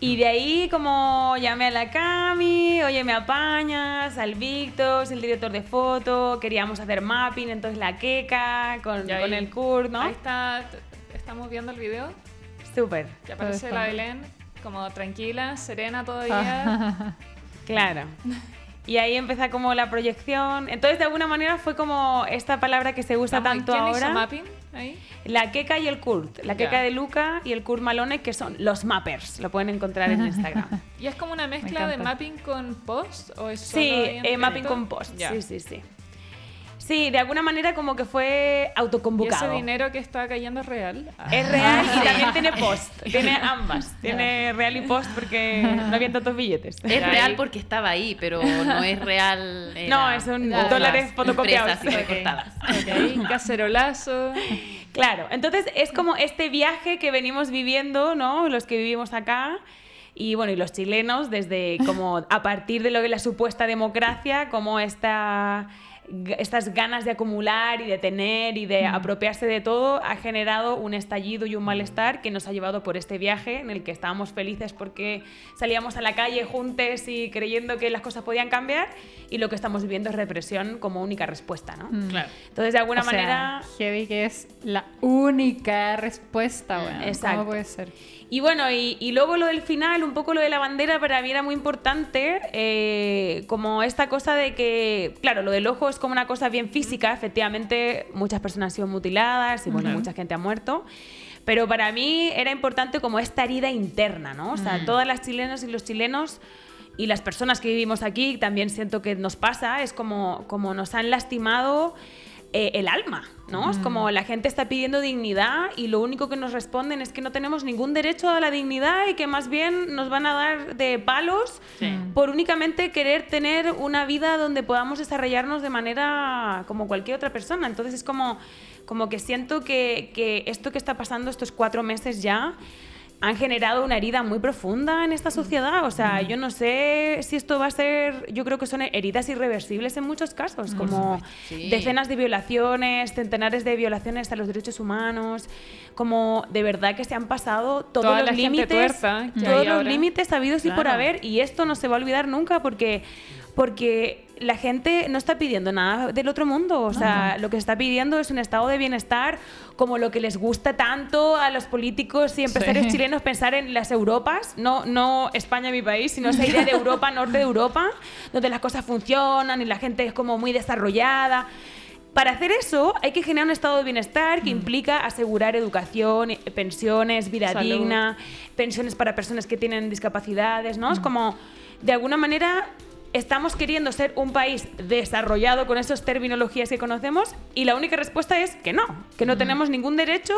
Y de ahí como llamé a la Cami, oye, me apañas, al Víctor, el director de foto, queríamos hacer mapping, entonces la Keka con, ahí- con el Kurt, ¿no? Ahí está, estamos viendo el video. Súper. Que aparece la Belén como tranquila, serena todavía. Claro. Y ahí empieza como la proyección. Entonces, de alguna manera, fue como esta palabra que se usa Vamos, ¿y tanto ¿Quién ahora. hizo mapping ahí? La Keka y el Kurt. La. Keka de Luca y el Kurt Malone, que son los mappers. Lo pueden encontrar en Instagram. ¿Y es como una mezcla de mapping con post o es solo Sí, eh, mapping con post. Sí, sí, sí. Sí, de alguna manera como que fue ¿Y ese autoconvocado. dinero que está cayendo es real? Ah. Es real y también tiene post. Tiene ambas. Tiene real y post porque no había tantos billetes. Es real porque estaba ahí, pero no es real. No, son las dólares fotocopiados. impresas y Ok. recortadas. Ok, cacerolazo. Claro, entonces es como este viaje que venimos viviendo, ¿no? Los que vivimos acá. Y bueno, y los chilenos, desde como a partir de lo que es la supuesta democracia, como esta, estas ganas de acumular y de tener y de apropiarse de todo, ha generado un estallido y un malestar que nos ha llevado por este viaje en el que estábamos felices porque salíamos a la calle juntos y creyendo que las cosas podían cambiar y lo que estamos viviendo es represión como única respuesta, ¿no? Claro. Entonces, de alguna O sea, manera... heavy que es la única respuesta, bueno. Exacto. ¿Cómo puede ser? Y bueno, y, y luego lo del final, un poco lo de la bandera para mí era muy importante, eh, como esta cosa de que, claro, lo del ojo es como una cosa bien física, efectivamente muchas personas han sido mutiladas y bueno, mucha gente ha muerto. Pero para mí era importante como esta herida interna, ¿no? O sea, todas las chilenas y los chilenos y las personas que vivimos aquí también siento que nos pasa, es como, como nos han lastimado eh, el alma, ¿no? Es como la gente está pidiendo dignidad y lo único que nos responden es que no tenemos ningún derecho a la dignidad y que más bien nos van a dar de palos Sí. por únicamente querer tener una vida donde podamos desarrollarnos de manera como cualquier otra persona. Entonces es como, como que siento que, que esto que está pasando estos cuatro meses ya han generado una herida muy profunda en esta sociedad. O sea, yo no sé si esto va a ser, yo creo que son heridas irreversibles en muchos casos, como Sí. decenas de violaciones, centenares de violaciones a los derechos humanos, como de verdad que se han pasado todos Toda los límites, todos los límites sabidos y por Claro. haber, y esto no se va a olvidar nunca porque porque la gente no está pidiendo nada del otro mundo, o sea, lo que se está pidiendo es un estado de bienestar como lo que les gusta tanto a los políticos y empresarios Sí. chilenos pensar en las Europas, no, no España mi país, sino esa idea de Europa, norte de Europa, donde las cosas funcionan y la gente es como muy desarrollada. Para hacer eso hay que generar un estado de bienestar que implica asegurar educación, eh, pensiones, vida Salud. digna, pensiones para personas que tienen discapacidades, ¿no? Es como, de alguna manera, estamos queriendo ser un país desarrollado con esas terminologías que conocemos y la única respuesta es que no, que no tenemos ningún derecho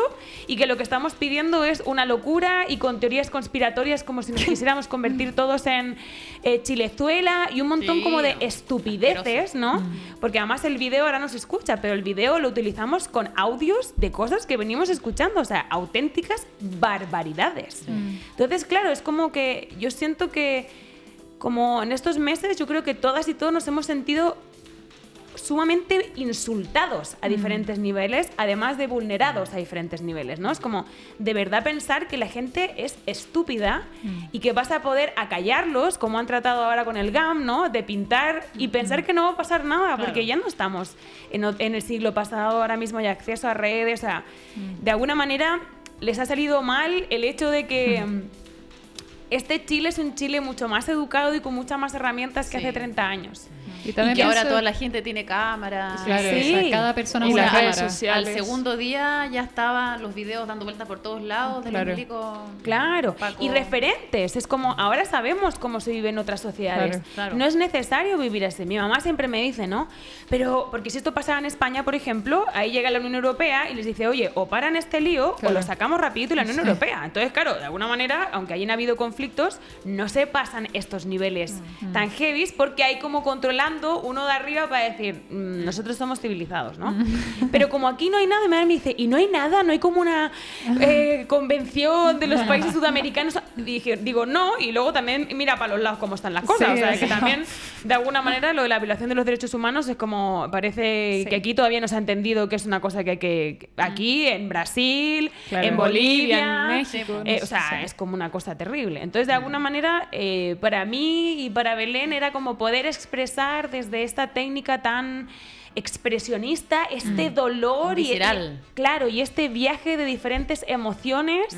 y que lo que estamos pidiendo es una locura y con teorías conspiratorias como si nos quisiéramos convertir todos en eh, Chilezuela y un montón Sí, como de estupideces, ¿no? Porque además el video ahora no se escucha, pero el video lo utilizamos con audios de cosas que venimos escuchando, o sea, auténticas barbaridades. Entonces, claro, es como que yo siento que como en estos meses yo creo que todas y todos nos hemos sentido sumamente insultados a diferentes niveles, además de vulnerados a diferentes niveles, ¿no? Es como de verdad pensar que la gente es estúpida y que vas a poder acallarlos, como han tratado ahora con el GAM, ¿no? De pintar y pensar que no va a pasar nada, porque ya no estamos en el siglo pasado, ahora mismo hay acceso a redes, o sea, de alguna manera les ha salido mal el hecho de que... Este Chile es un Chile mucho más educado y con muchas más herramientas que Sí. hace 30 años. Y Y también que ahora toda la gente tiene cámara. Claro, Sí. o sea, cada persona Y es una las redes cámara. sociales. Al segundo día ya estaban los videos dando vueltas por todos lados de Claro. los milicos. Claro, Paco. y referentes. Es como, ahora sabemos cómo se vive en otras sociedades. Claro, claro. No es necesario vivir así. Mi mamá siempre me dice, ¿no? Pero, porque si esto pasara en España, por ejemplo, ahí llega la Unión Europea y les dice, oye, o paran este lío o lo sacamos rapidito y la Unión Europea. Entonces, claro, de alguna manera, aunque hayan habido conflictos, no se pasan estos niveles tan heavies porque hay como controlando uno de arriba para decir, "Mm, nosotros somos civilizados, ¿no? Pero como aquí no hay nada, mi madre me dice, y no hay nada, no hay como una eh, convención de los países sudamericanos. Dije, digo, no, y luego también mira para los lados cómo están las cosas. Sí, o sea, que también, de alguna manera, lo de la violación de los derechos humanos es como, parece Sí. que aquí todavía no se ha entendido que es una cosa que hay que, aquí, en Brasil, Claro. en Bolivia, en México, eh, o sea, Sí. es como una cosa terrible. Entonces, de alguna manera, eh, para mí y para Belén era como poder expresar desde esta técnica tan expresionista este dolor y Visceral. claro y este viaje de diferentes emociones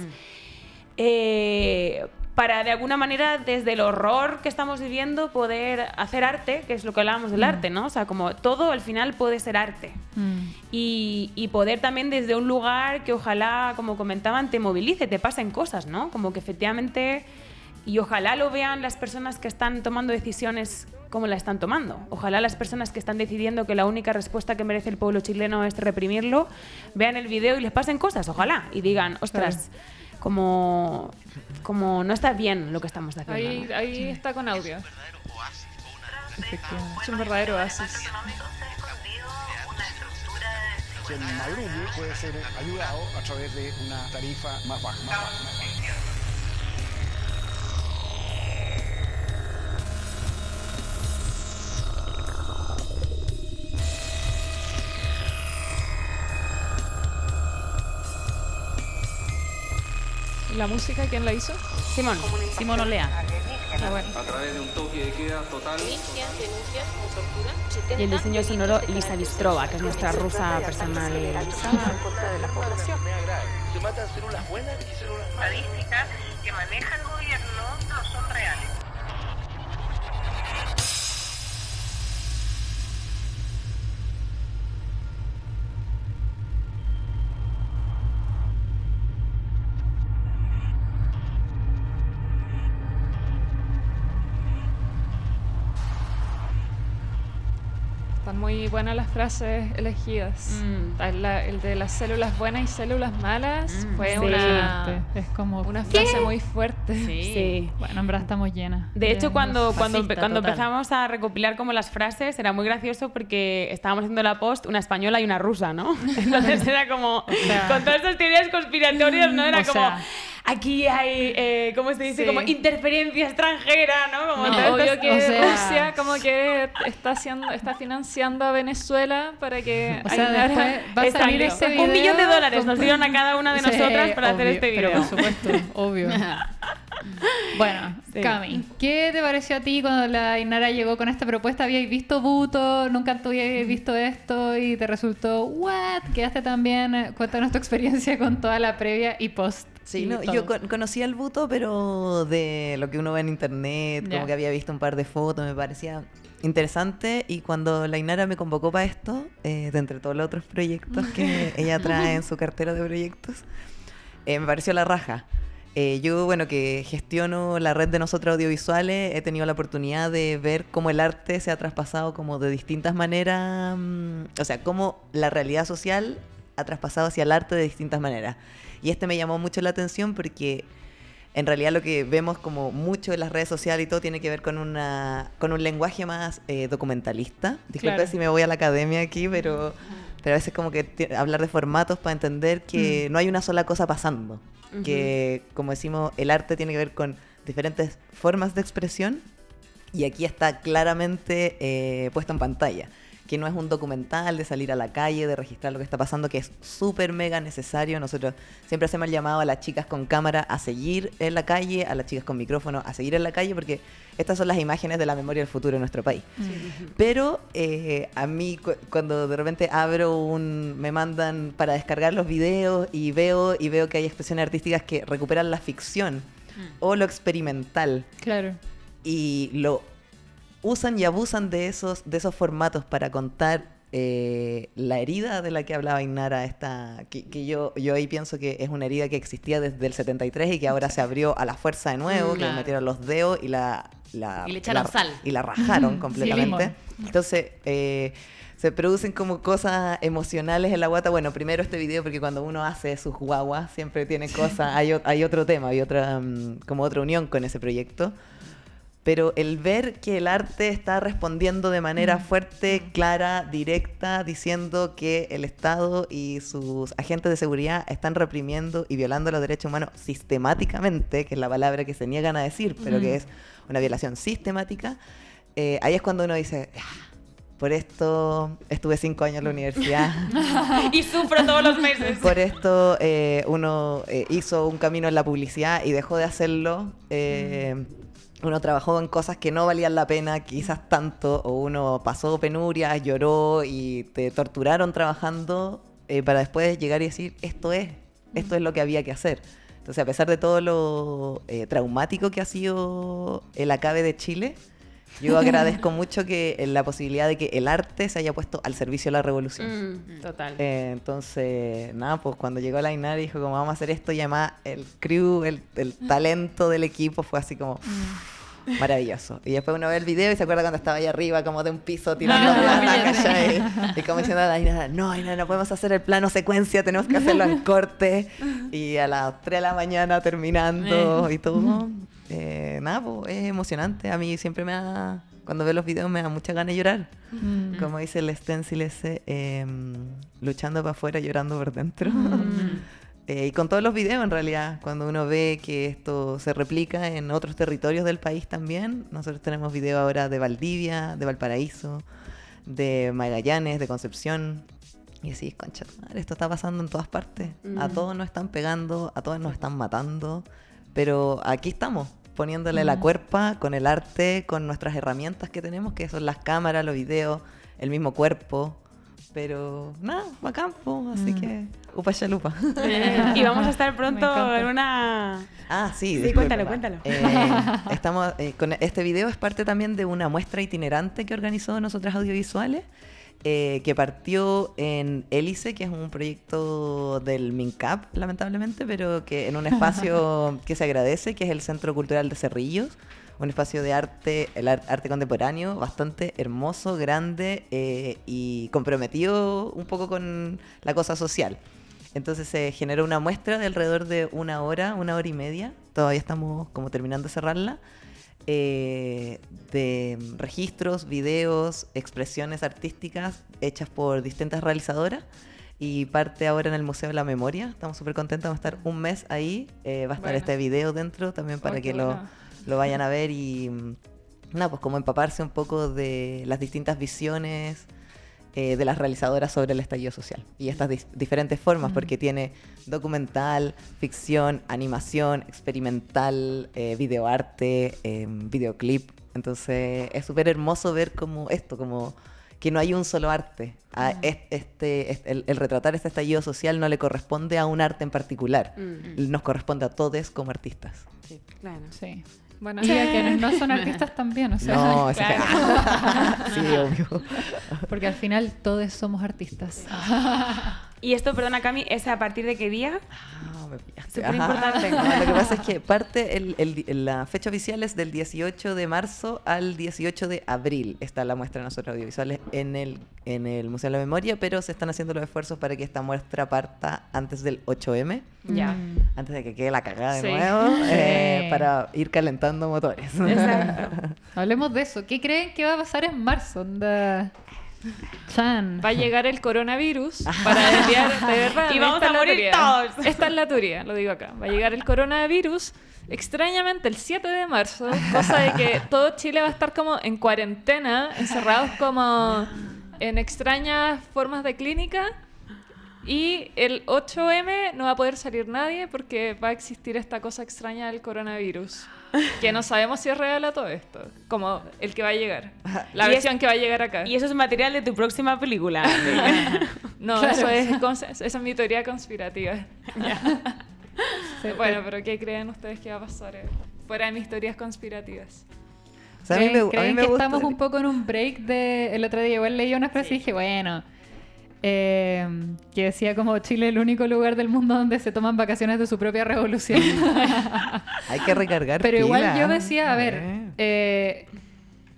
eh, para de alguna manera desde el horror que estamos viviendo poder hacer arte, que es lo que hablábamos del arte, ¿no? O sea, como todo al final puede ser arte. Mm. Y, y poder también desde un lugar que ojalá, como comentaban, te movilice, te pasen cosas, ¿no? Como que efectivamente, y ojalá lo vean las personas que están tomando decisiones como la están tomando. Ojalá las personas que están decidiendo que la única respuesta que merece el pueblo chileno es reprimirlo, vean el video y les pasen cosas, ojalá, y digan, ostras, como, como no está bien lo que estamos haciendo. Ahí, ¿no? ahí está con audio. Es un verdadero oasis. que el madrugue puede ser ayudado a través de una tarifa más baja. Más baja, más baja. La música quién la hizo? Simón. Simón Olea. Ah, bueno. a través de un toque de queda total. Y el diseño sonoro Lisa Bistrova, que es nuestra rusa personal. Se matan células buenas y células malas. estadísticas que maneja el gobierno Están muy buenas las frases elegidas. Mm. La- el de las células buenas y células malas fue sí. una, Es como. una frase muy fuerte. Sí. Sí. Bueno, en verdad estamos llenas. De hecho, Llenas. cuando, cuando, Fascista, cuando total. empezamos a recopilar como las frases, era muy gracioso porque estábamos haciendo la post una española y una rusa, ¿no? Entonces era como, con todas estas teorías conspiratorias, ¿no? Era O como, sea- aquí hay, eh, ¿cómo se dice? Sí. Como interferencia extranjera, ¿no? Como No, obvio que o sea- Rusia como que está haciendo, está financiando a Venezuela para que O sea, va a salir ese video. Un millón de dólares nos dieron a cada una de Sí, nosotras para hacer este Pero video. por supuesto, obvio. Bueno, Sí. Cami, ¿qué te pareció a ti cuando la Inara llegó con esta propuesta? ¿Habías visto Buto? ¿Nunca tú habías visto esto? Y te resultó, ¿what? ¿Quedaste también? Cuéntanos tu experiencia con toda la previa y post. Sí, no, yo con- conocía el buto, pero de lo que uno ve en internet, como que había visto un par de fotos, me parecía interesante. Y cuando la Inara me convocó para esto, eh, de entre todos los otros proyectos que ella trae en su cartera de proyectos, eh, me pareció la raja. Eh, yo, bueno, que gestiono la red de nosotros audiovisuales, he tenido la oportunidad de ver cómo el arte se ha traspasado como de distintas maneras, mm, o sea, cómo la realidad social ha traspasado hacia el arte de distintas maneras. Y este me llamó mucho la atención porque en realidad lo que vemos como mucho en las redes sociales y todo tiene que ver con una con un lenguaje más eh, documentalista. Disculpe Claro. si me voy a la academia aquí, pero, pero a veces como que hablar de formatos para entender que no hay una sola cosa pasando. Que, como decimos, el arte tiene que ver con diferentes formas de expresión y aquí está claramente eh, puesto en pantalla. Que no es un documental de salir a la calle, de registrar lo que está pasando, que es súper mega necesario. Nosotros siempre hacemos el llamado a las chicas con cámara a seguir en la calle, a las chicas con micrófono a seguir en la calle, porque estas son las imágenes de la memoria del futuro de nuestro país. Pero eh, a mí cu- cuando de repente abro un, me mandan para descargar los videos y veo y veo que hay expresiones artísticas que recuperan la ficción o lo experimental Claro. y lo usan y abusan de esos, de esos formatos para contar eh, la herida de la que hablaba Inara, esta, que, que yo, yo ahí pienso que es una herida que existía desde el 73 y que ahora se abrió a la fuerza de nuevo, que le metieron los dedos y la, la- Y le echaron la- sal. Y la rajaron completamente. Entonces, eh, se producen como cosas emocionales en la guata. Bueno, primero este video, porque cuando uno hace sus guaguas, siempre tiene cosas, hay, hay otro tema, hay otra, mm, como otra unión con ese proyecto. Pero el ver que el arte está respondiendo de manera fuerte, clara, directa, diciendo que el Estado y sus agentes de seguridad están reprimiendo y violando los derechos humanos sistemáticamente, que es la palabra que se niegan a decir, pero que es una violación sistemática, eh, ahí es cuando uno dice, "Ah, por esto estuve cinco años en la universidad. y sufro todos los meses. Por esto eh, uno eh, hizo un camino en la publicidad y dejó de hacerlo. eh, Uno trabajó en cosas que no valían la pena, quizás tanto, o uno pasó penurias, lloró y te torturaron trabajando eh, para después llegar y decir, esto es, esto es lo que había que hacer. Entonces, a pesar de todo lo eh, traumático que ha sido el acabe de Chile, yo agradezco mucho que eh, la posibilidad de que el arte se haya puesto al servicio de la revolución. Mm, total. Eh, entonces, nada, pues cuando llegó la Inari dijo como vamos a hacer esto y además el crew, el, el talento del equipo fue así como maravilloso. Y después uno ve el video y se acuerda cuando estaba ahí arriba como de un piso tirando Ah, la bien. ¿cachai? y como diciendo a la Inara, no, Inara, no podemos hacer el plano secuencia, tenemos que hacerlo en corte. Y a las 3 de la mañana terminando y todo. Eh, nada, pues es emocionante. A mí siempre me da, cuando veo los videos me da mucha ganas de llorar. Mm. Como dice el stencil ese, em, luchando para afuera, llorando por dentro. Eh, y con todos los videos, en realidad, cuando uno ve que esto se replica en otros territorios del país también, nosotros tenemos videos ahora de Valdivia, de Valparaíso, de Magallanes, de Concepción. Y así, concha, esto está pasando en todas partes. A Mm. todos nos están pegando, a todos nos están matando. Pero aquí estamos, poniéndole la Mm. cuerpa con el arte, con nuestras herramientas que tenemos, que son las cámaras, los videos, el mismo cuerpo. Pero nada, bacán, po, así Mm. que upa chalupa. y vamos a estar pronto en una... Ah, sí, Sí, cuéntalo, cuéntalo. Eh, estamos, eh, con este video es parte también de una muestra itinerante que organizó Nosotras Audiovisuales, eh, que partió en Hélice, que es un proyecto del MINCAP, lamentablemente, pero que en un espacio que se agradece, que es el Centro Cultural de Cerrillos, un espacio de arte, el ar- arte contemporáneo, bastante hermoso, grande eh, y comprometido un poco con la cosa social. Entonces se generó una muestra de alrededor de una hora, una hora y media. Todavía estamos como terminando de cerrarla. Eh, de registros, videos, expresiones artísticas hechas por distintas realizadoras. Y parte ahora en el Museo de la Memoria. Estamos súper contentos. Vamos a estar un mes ahí. Eh, va a estar Bueno. este video dentro también para Ay, que lo, lo vayan a ver y mm, nada, pues como empaparse un poco de las distintas visiones eh, de las realizadoras sobre el estallido social y estas dis- diferentes formas, porque tiene documental, ficción, animación, experimental, eh, videoarte, eh, videoclip. Entonces es súper hermoso ver como esto, como que no hay un solo arte. A este, este- el, el retratar este estallido social no le corresponde a un arte en particular, Mm, nos corresponde a todos como artistas. sí, claro. Sí. Bueno, Y a quienes no son artistas también, o sea, No, esa- claro. sí, obvio. porque al final todos somos artistas. Y esto, perdona Cami, ¿es a partir de qué día? Ah. Súper importante. No, lo que pasa es que parte, el, el- la fecha oficial es del 18 de marzo al 18 de abril. Está la muestra de nosotros audiovisuales en el, en el Museo de la Memoria, pero se están haciendo los esfuerzos para que esta muestra parta antes del 8M, Ya. Mm. antes de que quede la cagada de Sí. nuevo, eh, Sí. para ir calentando motores. Exacto. Hablemos de eso. ¿Qué creen que va a pasar en marzo? Onda... Chan. Va a llegar el coronavirus para desviar de verdad. Y vamos esta a morir todos. Esta es la teoría, lo digo acá. Va a llegar el coronavirus extrañamente el 7 de marzo, cosa de que todo Chile va a estar como en cuarentena, encerrados como en extrañas formas de clínica. Y el 8M no va a poder salir nadie porque va a existir esta cosa extraña del coronavirus. Que no sabemos si es real a todo esto. Como el que va a llegar. La Y es- versión que va a llegar acá. Y eso es material de tu próxima película. No, eso es, esa es mi teoría conspirativa. Sí, Bueno, pero ¿qué creen ustedes que va a pasar eh, fuera de mis teorías conspirativas? O sea, a mí me, a mí ¿Creen me que gusta- estamos un poco en un break de... El otro día igual leí una frase y dije, bueno... eh, que decía como Chile es el único lugar del mundo donde se toman vacaciones de su propia revolución. Hay que recargar Pero igual yo decía, a ver, Eh. eh,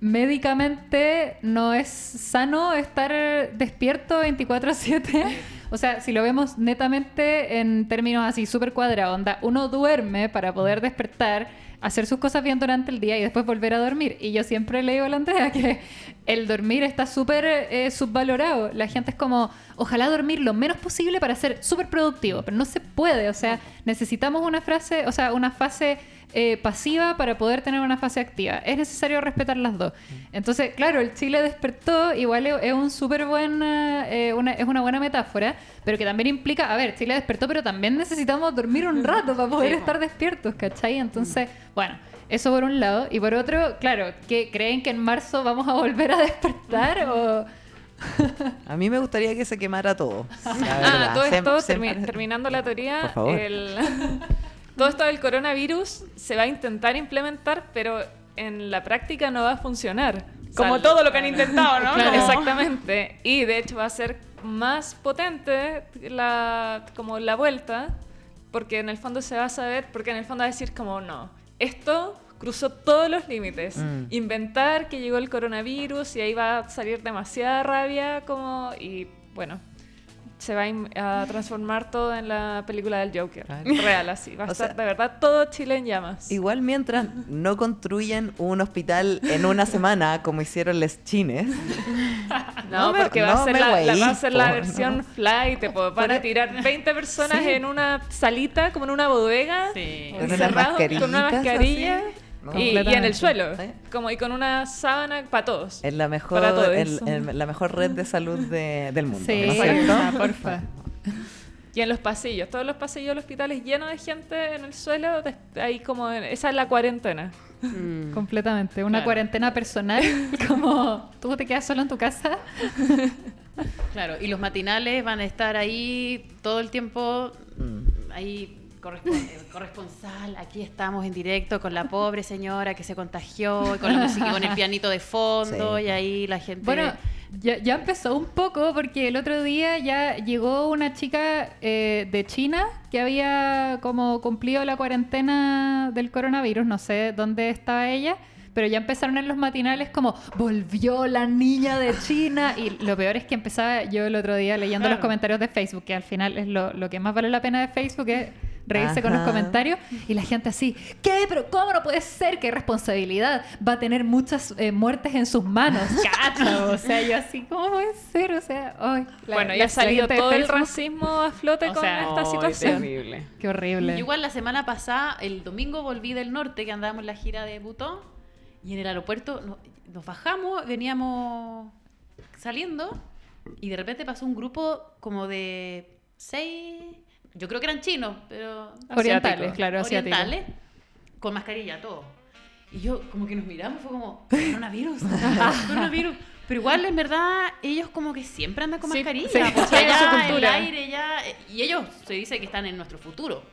médicamente no es sano estar despierto 24/7. O sea, si lo vemos netamente en términos así súper cuadrados, onda, uno duerme para poder despertar, hacer sus cosas bien durante el día y después volver a dormir. Y yo siempre le digo a la Andrea que el dormir está súper eh, subvalorado. La gente es como, ojalá dormir lo menos posible para ser súper productivo, pero no se puede. O sea, necesitamos una frase, o sea, una fase eh, pasiva para poder tener una fase activa. Es necesario respetar las dos. Entonces, claro, el Chile despertó, igual es, es un súper buen, eh, una, es una buena metáfora, pero que también implica, a ver, Chile despertó, pero también necesitamos dormir un rato para poder estar despiertos, ¿cachai? Entonces, bueno. Eso por un lado. Y por otro, claro, que ¿creen que en marzo vamos a volver a despertar? o... A mí me gustaría que se quemara todo. la Ah, todo esto, se- termi- terminando la teoría, Por favor. el- todo esto del coronavirus se va a intentar implementar, pero en la práctica no va a funcionar. Como todo lo que han intentado, ¿no? Claro, Exactamente. Y de hecho va a ser más potente la, como la vuelta, porque en el fondo se va a saber, porque en el fondo va a decir como no, esto cruzó todos los límites. Mm. Inventar que llegó el coronavirus y ahí va a salir demasiada rabia como y bueno. Se va a transformar todo en la película del Joker. Claro. Real, así. Va a O estar sea- de verdad todo Chile en llamas. Igual mientras no construyen un hospital en una semana como hicieron los chines. No, No me- porque va, no a ser la, la- va a ser la versión no. flight. po. Van a tirar 20 personas Sí. en una salita, como en una bodega, Sí. Con unas encerrados con una mascarilla así. No. y, y en el suelo. Sí. Como, y con una sábana para todos. En la mejor, Para todos. la mejor red de salud de- del mundo. Sí, ¿no es porfa, porfa. Y en los pasillos, todos los pasillos del hospital es lleno de gente en el suelo. Ahí como, en- esa es la cuarentena. Mm. Completamente. Una Claro. cuarentena personal, como tú te quedas solo en tu casa. Claro, y los matinales van a estar ahí todo el tiempo, Mm. ahí corresponsal, aquí estamos en directo con la pobre señora que se contagió, y con la música, con el pianito de fondo, Sí. y ahí la gente... Bueno, ya, ya empezó un poco porque el otro día ya llegó una chica eh, de China que había como cumplido la cuarentena del coronavirus, no sé dónde estaba ella. Pero ya empezaron en los matinales como volvió la niña de China y lo peor es que empezaba yo el otro día leyendo los comentarios de Facebook, que al final es lo, lo que más vale la pena de Facebook, es reírse con los comentarios y la gente así, ¿qué? ¿Pero cómo no puede ser? ¿Qué responsabilidad? Va a tener muchas eh, muertes en sus manos. Cacho. O sea, yo así, ¿cómo puede ser? O sea, ay, la- bueno, ya ha salido todo el racismo a flote O con sea, esta Ay, situación. terrible. Qué horrible. Igual la semana pasada, el domingo volví del norte, que andábamos en la gira de Butón, y en el aeropuerto no- nos bajamos, veníamos saliendo, y de repente pasó un grupo como de seis, yo creo que eran chinos, pero Orientales, Asiático. claro, asiáticos. orientales, con mascarilla, todo. Y yo como que nos miramos, fue como, coronavirus, coronavirus. Pero igual, en verdad, ellos como que siempre andan con Sí, mascarilla, sí, porque sí, es su allá el aire ya... Y ellos se dice que están en nuestro futuro.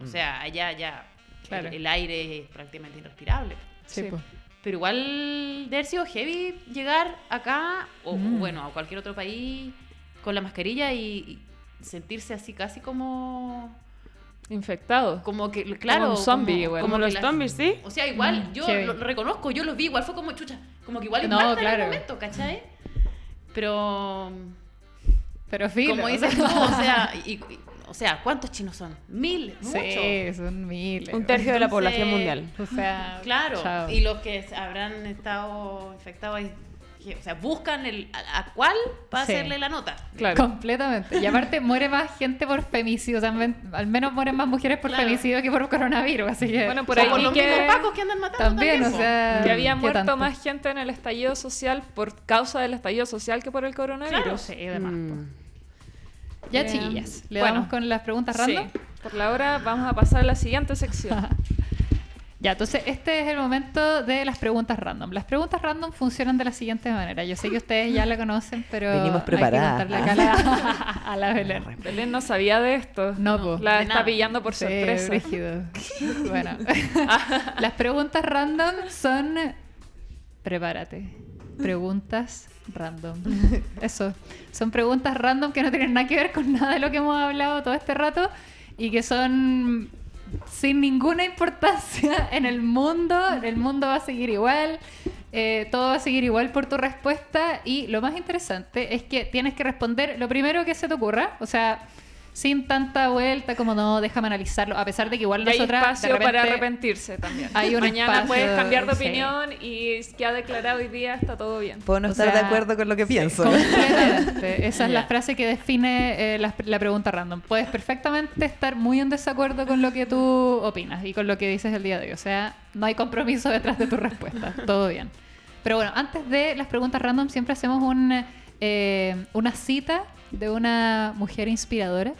O sea, allá ya Claro. el, el aire es prácticamente irrespirable. Sí, Sí. pues. Pero igual de haber sido heavy llegar acá, o Mm. bueno, a cualquier otro país, con la mascarilla y, y sentirse así casi como... Infectado. Como que, claro... un zombie, igual. Como que los zombies, ¿sí? O sea, igual, Mm, yo lo, lo reconozco, yo lo vi, igual fue como chucha, como que igual No, impacta en claro. el momento, ¿cachai? Pero, Pero filo. como o dices sea, tú, o sea, y- y- o sea, ¿cuántos chinos son? Mil, mucho. Sí, son miles. Un tercio de la Entonces, población mundial. O sea, Claro, chao. y los que habrán estado infectados, o sea, buscan el, a, a cuál para Sí. hacerle la nota. Claro. Completamente. Y aparte muere más gente por femicidio. O sea, al menos mueren más mujeres por Claro. femicidio que por coronavirus. Así que. Bueno, por O ahí por los que- mismos pacos que andan matando también, también. o sea. Que había ¿qué muerto tanto? más gente en el estallido social por causa del estallido social que por el coronavirus. Claro. Sí, además. Mm. Ya, Bien. chiquillas. ¿Le Bueno. damos con las preguntas random? Sí. Por la hora vamos a pasar a la siguiente sección. Ya, entonces este es el momento de las preguntas random. Las preguntas random funcionan de la siguiente manera. Yo sé que ustedes ya la conocen, pero Venimos hay que preparadas. contarle acá a la, a la Belén. Belén no sabía de esto. No, po. La está nada. pillando por Sí, sorpresa. Bueno, las preguntas random son. Prepárate. Preguntas random. Eso. Son preguntas random que no tienen nada que ver con nada de lo que hemos hablado todo este rato y que son sin ninguna importancia en el mundo. El mundo va a seguir igual. eh, todo va a seguir igual por tu respuesta. Y lo más interesante es que tienes que responder lo primero que se te ocurra. O sea, sin tanta vuelta como no, déjame analizarlo. A pesar de que igual Y hay nosotras. de espacio para arrepentirse también. Hay un Mañana espacio, puedes cambiar de sí. opinión y que ha declarado hoy día está todo bien. Puedo no O estar de acuerdo con lo que pienso. Completamente. Esa es la frase que define eh, la, la pregunta random. Puedes perfectamente estar muy en desacuerdo con lo que tú opinas y con lo que dices el día de hoy. O sea, no hay compromiso detrás de tu respuesta. Todo bien. Pero bueno, antes de las preguntas random siempre hacemos un, eh, una cita de una mujer inspiradora.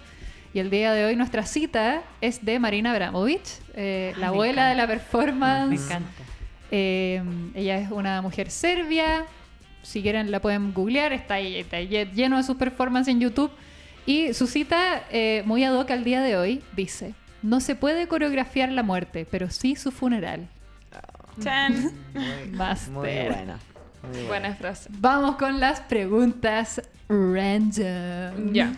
Y el día de hoy nuestra cita es de Marina Abramovich, eh, la abuela de la performance. Me encanta. Eh, ella es una mujer serbia. Si quieren la pueden googlear. Está, ahí- está lle- lleno de sus performances en YouTube. Y su cita, eh, muy ad hoc al día de hoy, dice: No se puede coreografiar la muerte, pero sí su funeral. Chan. Muy, buena. muy buena. Buena frase. Vamos con las preguntas random. Ya.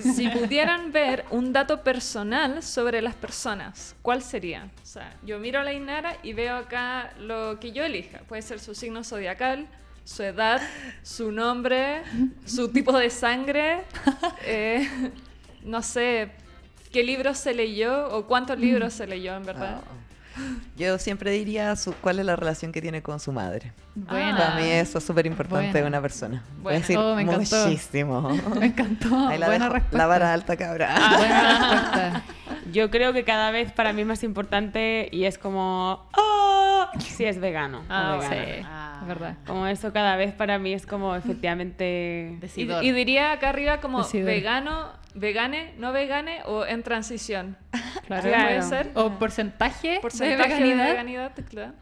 Si pudieran ver un dato personal sobre las personas, ¿cuál sería? O sea, yo miro a la Inara y veo acá lo que yo elija. Puede ser su signo zodiacal, su edad, su nombre, su tipo de sangre, eh, no sé, qué libros se leyó o cuántos libros se leyó en verdad. Ah. Yo siempre diría su- cuál es la relación que tiene con su madre. Buena. Para mí eso es súper importante Buena. de una persona. Voy a decir Oh, me encantó. muchísimo. Me encantó. Ahí la, Buena dejo. respuesta. la vara alta, cabra. Buena respuesta. Yo creo que cada vez para mí es más importante y es como, ¡ah! Si es vegano. Ah, o vegana. Sí, Ah. es verdad. Como eso cada vez para mí es como efectivamente... Y, Decidor. y diría acá arriba como Decidor. vegano, vegane, no vegane o en transición. Claro. Puede ser. O porcentaje, Porcentaje de de veganidad. claro.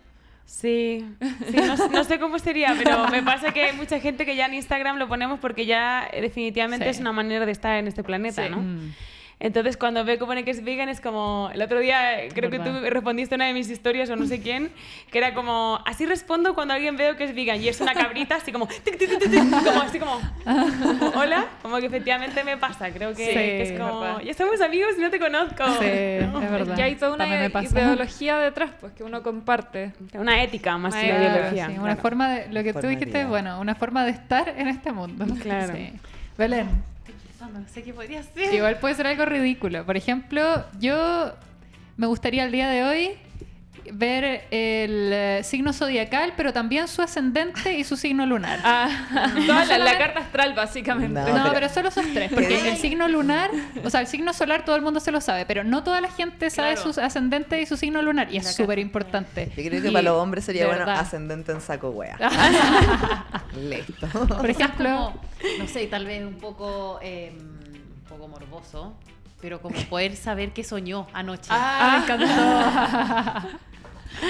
Sí, sí, no, no sé cómo sería, pero me pasa que hay mucha gente que ya en Instagram lo ponemos porque ya definitivamente Sí. es una manera de estar en este planeta, Sí. ¿no? Mm. Entonces cuando veo que pone que es vegan es como... El otro día eh, creo que tú respondiste a una de mis historias o no sé quién, que era como... Así respondo cuando alguien veo que es vegan y es una cabrita así como... tic, tic, tic, como así como... como, Hola, como que efectivamente me pasa, creo que, Sí, que es como... verdad. Ya somos amigos y no te conozco. Sí, es verdad. Que hay toda una ideología detrás, pues que uno comparte. Una ética más que una ideología. sí, una claro. forma de lo que tú Forma dijiste, bueno, una forma de estar en este mundo. Claro. Sí. No sé qué podría ser. igual puede ser algo ridículo. Por ejemplo, yo me gustaría el día de hoy ver el eh, signo zodiacal, pero también su ascendente y su signo lunar. Ah, toda la, la carta astral, básicamente. No, No, pero- pero, solo esos tres, porque el signo lunar, o sea, el signo solar todo el mundo se lo sabe, pero no toda la gente sabe Claro. su ascendente y su signo lunar, y es súper importante. Yo creo que Y, para los hombres sería bueno verdad, ascendente en saco wea. Listo. Por ejemplo, como, no sé, tal vez un poco, eh, un poco morboso, pero como poder saber qué soñó anoche. ah, me encantó.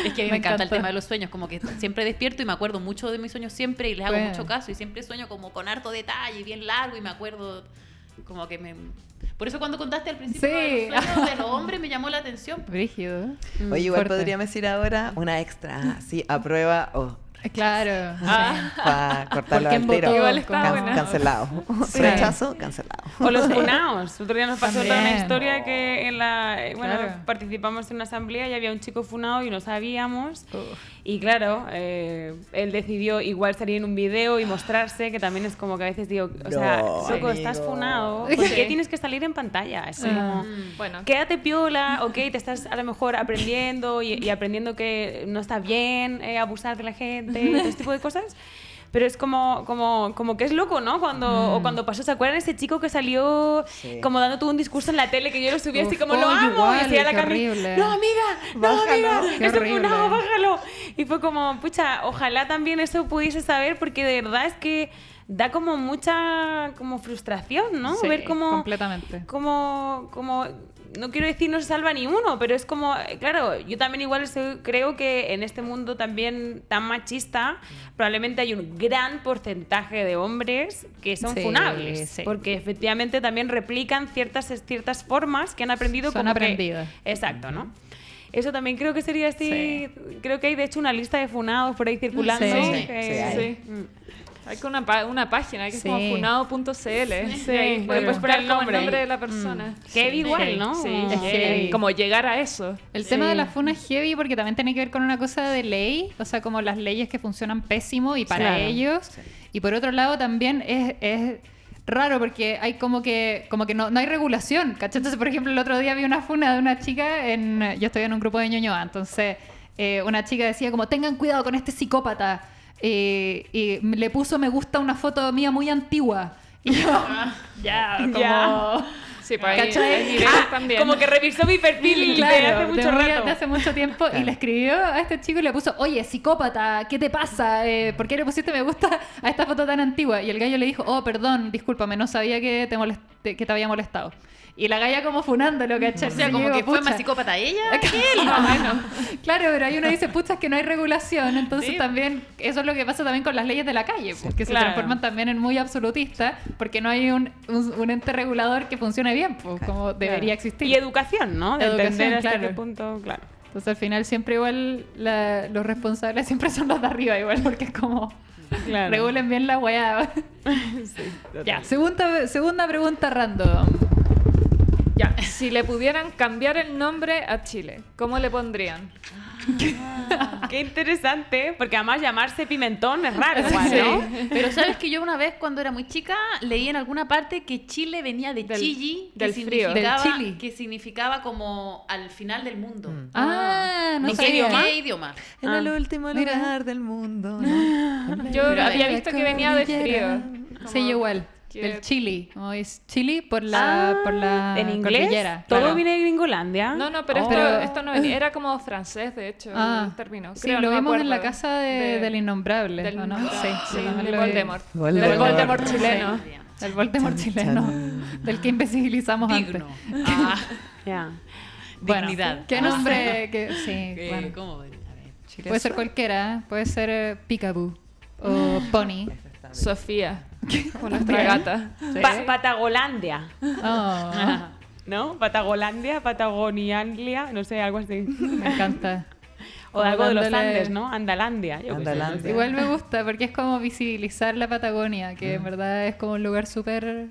Es que a mí me me, encanta el tema de los sueños, como que siempre despierto y me acuerdo mucho de mis sueños siempre y les hago Bueno. mucho caso y siempre sueño como con harto detalle y bien largo y me acuerdo como que me... Por eso cuando contaste al principio Sí. de los sueños de los hombres me llamó la atención. Brígido. Oye, igual Fuerte. podríamos decir ahora una extra, sí, a prueba o Claro. para cortarlo ¿Por al quién tiro. votó? Igual está Como- buena. Cancelado. Sí. Rechazo, cancelado. O los funados. El otro día nos pasó toda una historia que en la, bueno, Claro. participamos en una asamblea y había un chico funado y no sabíamos. Uf. Y claro, eh, él decidió igual salir en un video y mostrarse, que también es como que a veces digo, o sea, No, loco, estás funado, ¿por qué tienes que salir en pantalla? Es como, Mm, Bueno, quédate piola, ok, te estás a lo mejor aprendiendo y, y aprendiendo que no está bien eh, abusar de la gente, y todo ese tipo de cosas. Pero es como, como, como que es loco, ¿no? Cuando, O cuando pasó, ¿se acuerdan ese chico que salió Sí. como dando todo un discurso en la tele que yo lo subí así como oh, lo amo? igual, y decía la horrible. no amiga, no Bájalo. amiga, Qué esto horrible. funado, bájalo. Y fue como, pucha, ojalá también eso pudiese saber porque de verdad es que da como mucha como frustración, ¿no? Sí, Ver cómo completamente. como, como, no quiero decir no se salva ni uno, pero es como, eh, claro, yo también igual creo que en este mundo también tan machista, probablemente hay un gran porcentaje de hombres que son Sí, funables, sí. porque efectivamente también replican ciertas, ciertas formas que han aprendido Son como que- aprendidas. exacto, ¿no? Eso también creo que sería así. Creo que hay de hecho una lista de funados por ahí circulando. Sí, sí, sí, hay. Hay que una, pa- una página que es como funado.cl. Sí, puedes poner buscar el nombre. de la persona. Heavy igual, ¿no? Sí, Como- Es heavy. como llegar a eso. El tema de la funa es heavy porque también tiene que ver con una cosa de ley, o sea, como las leyes que funcionan pésimo y para Claro. ellos. Y por otro lado también es, es raro porque hay como que como que no, no hay regulación, ¿cachai? Entonces, por ejemplo, el otro día vi una funa de una chica en... Yo estoy en un grupo de ñoñoa, entonces eh, una chica decía como, tengan cuidado con este psicópata. Eh, y le puso me gusta una foto mía muy antigua. Y yo, ya, como... Ya. Sí, pues ahí, Ah, también. Como que revisó mi perfil de hace mucho de rato. de hace mucho tiempo y le escribió a este chico y le puso, oye, psicópata, ¿qué te pasa? Eh, ¿Por qué le pusiste me gusta a esta foto tan antigua? Y el gallo le dijo, oh, perdón, discúlpame, no sabía que te, molest- que te había molestado. Y la galla como funándolo, ¿cachai? O sea, Yo como digo, que fue más psicópata ella. Claro, pero ahí uno dice, pucha, es que no hay regulación. Entonces Sí. también, eso es lo que pasa también con las leyes de la calle, porque se claro. transforman también en muy absolutistas, porque no hay un, un, un ente regulador que funcione bien, pues, como debería existir. Y educación, ¿no? De Educación, entender hasta claro. qué punto, claro. Entonces al final siempre igual la- los responsables siempre son los de arriba, igual, porque es como... Claro. Regulen bien la weá. ya, segunda, segunda pregunta random. Ya, si le pudieran cambiar el nombre a Chile, ¿cómo le pondrían? Qué interesante, porque además llamarse pimentón es raro, igual, ¿no? Pero sabes que yo una vez cuando era muy chica leí en alguna parte que Chile venía de Del- Chili, que del frío. significaba, Del chili. que significaba como al final del mundo. Ah, no ¿En qué idioma? ¿Qué idioma? En Ah. el último Mira. lugar del mundo. ¿no? Yo había visto que venía de frío. Sí, yo igual. Que- Del Chili. Como es Chili por la, por la En inglés, cordillera. todo claro. viene de Gringolandia. No, no, pero, Oh. esto, Pero- esto no venía, era como francés, de hecho, Ah, el término. sí, lo no vimos en la casa de, De- del innombrable, del- ¿o no? Sí, Sí, sí. Voldemort. Voldemort. Del Voldemort Sí. chileno. El Voldemort chileno, del que invisibilizamos Digno. antes. Ah, Ya. Bueno, Dignidad. ¿Qué Ah, nombre? que- sí, eh, bueno. ¿Cómo? A ver. Puede ser cualquiera, puede ser eh, Peekaboo o Pony. Sofía, con nuestra gata. Pa- Patagolandia, Oh, ¿no? Patagolandia, Patagonianlia, no sé, algo así. me encanta. O algo de los Andes, ¿no? Andalandia. yo qué sé, no Andalandia. sé. Igual me gusta porque es como visibilizar la Patagonia, que Mm. en verdad es como un lugar súper...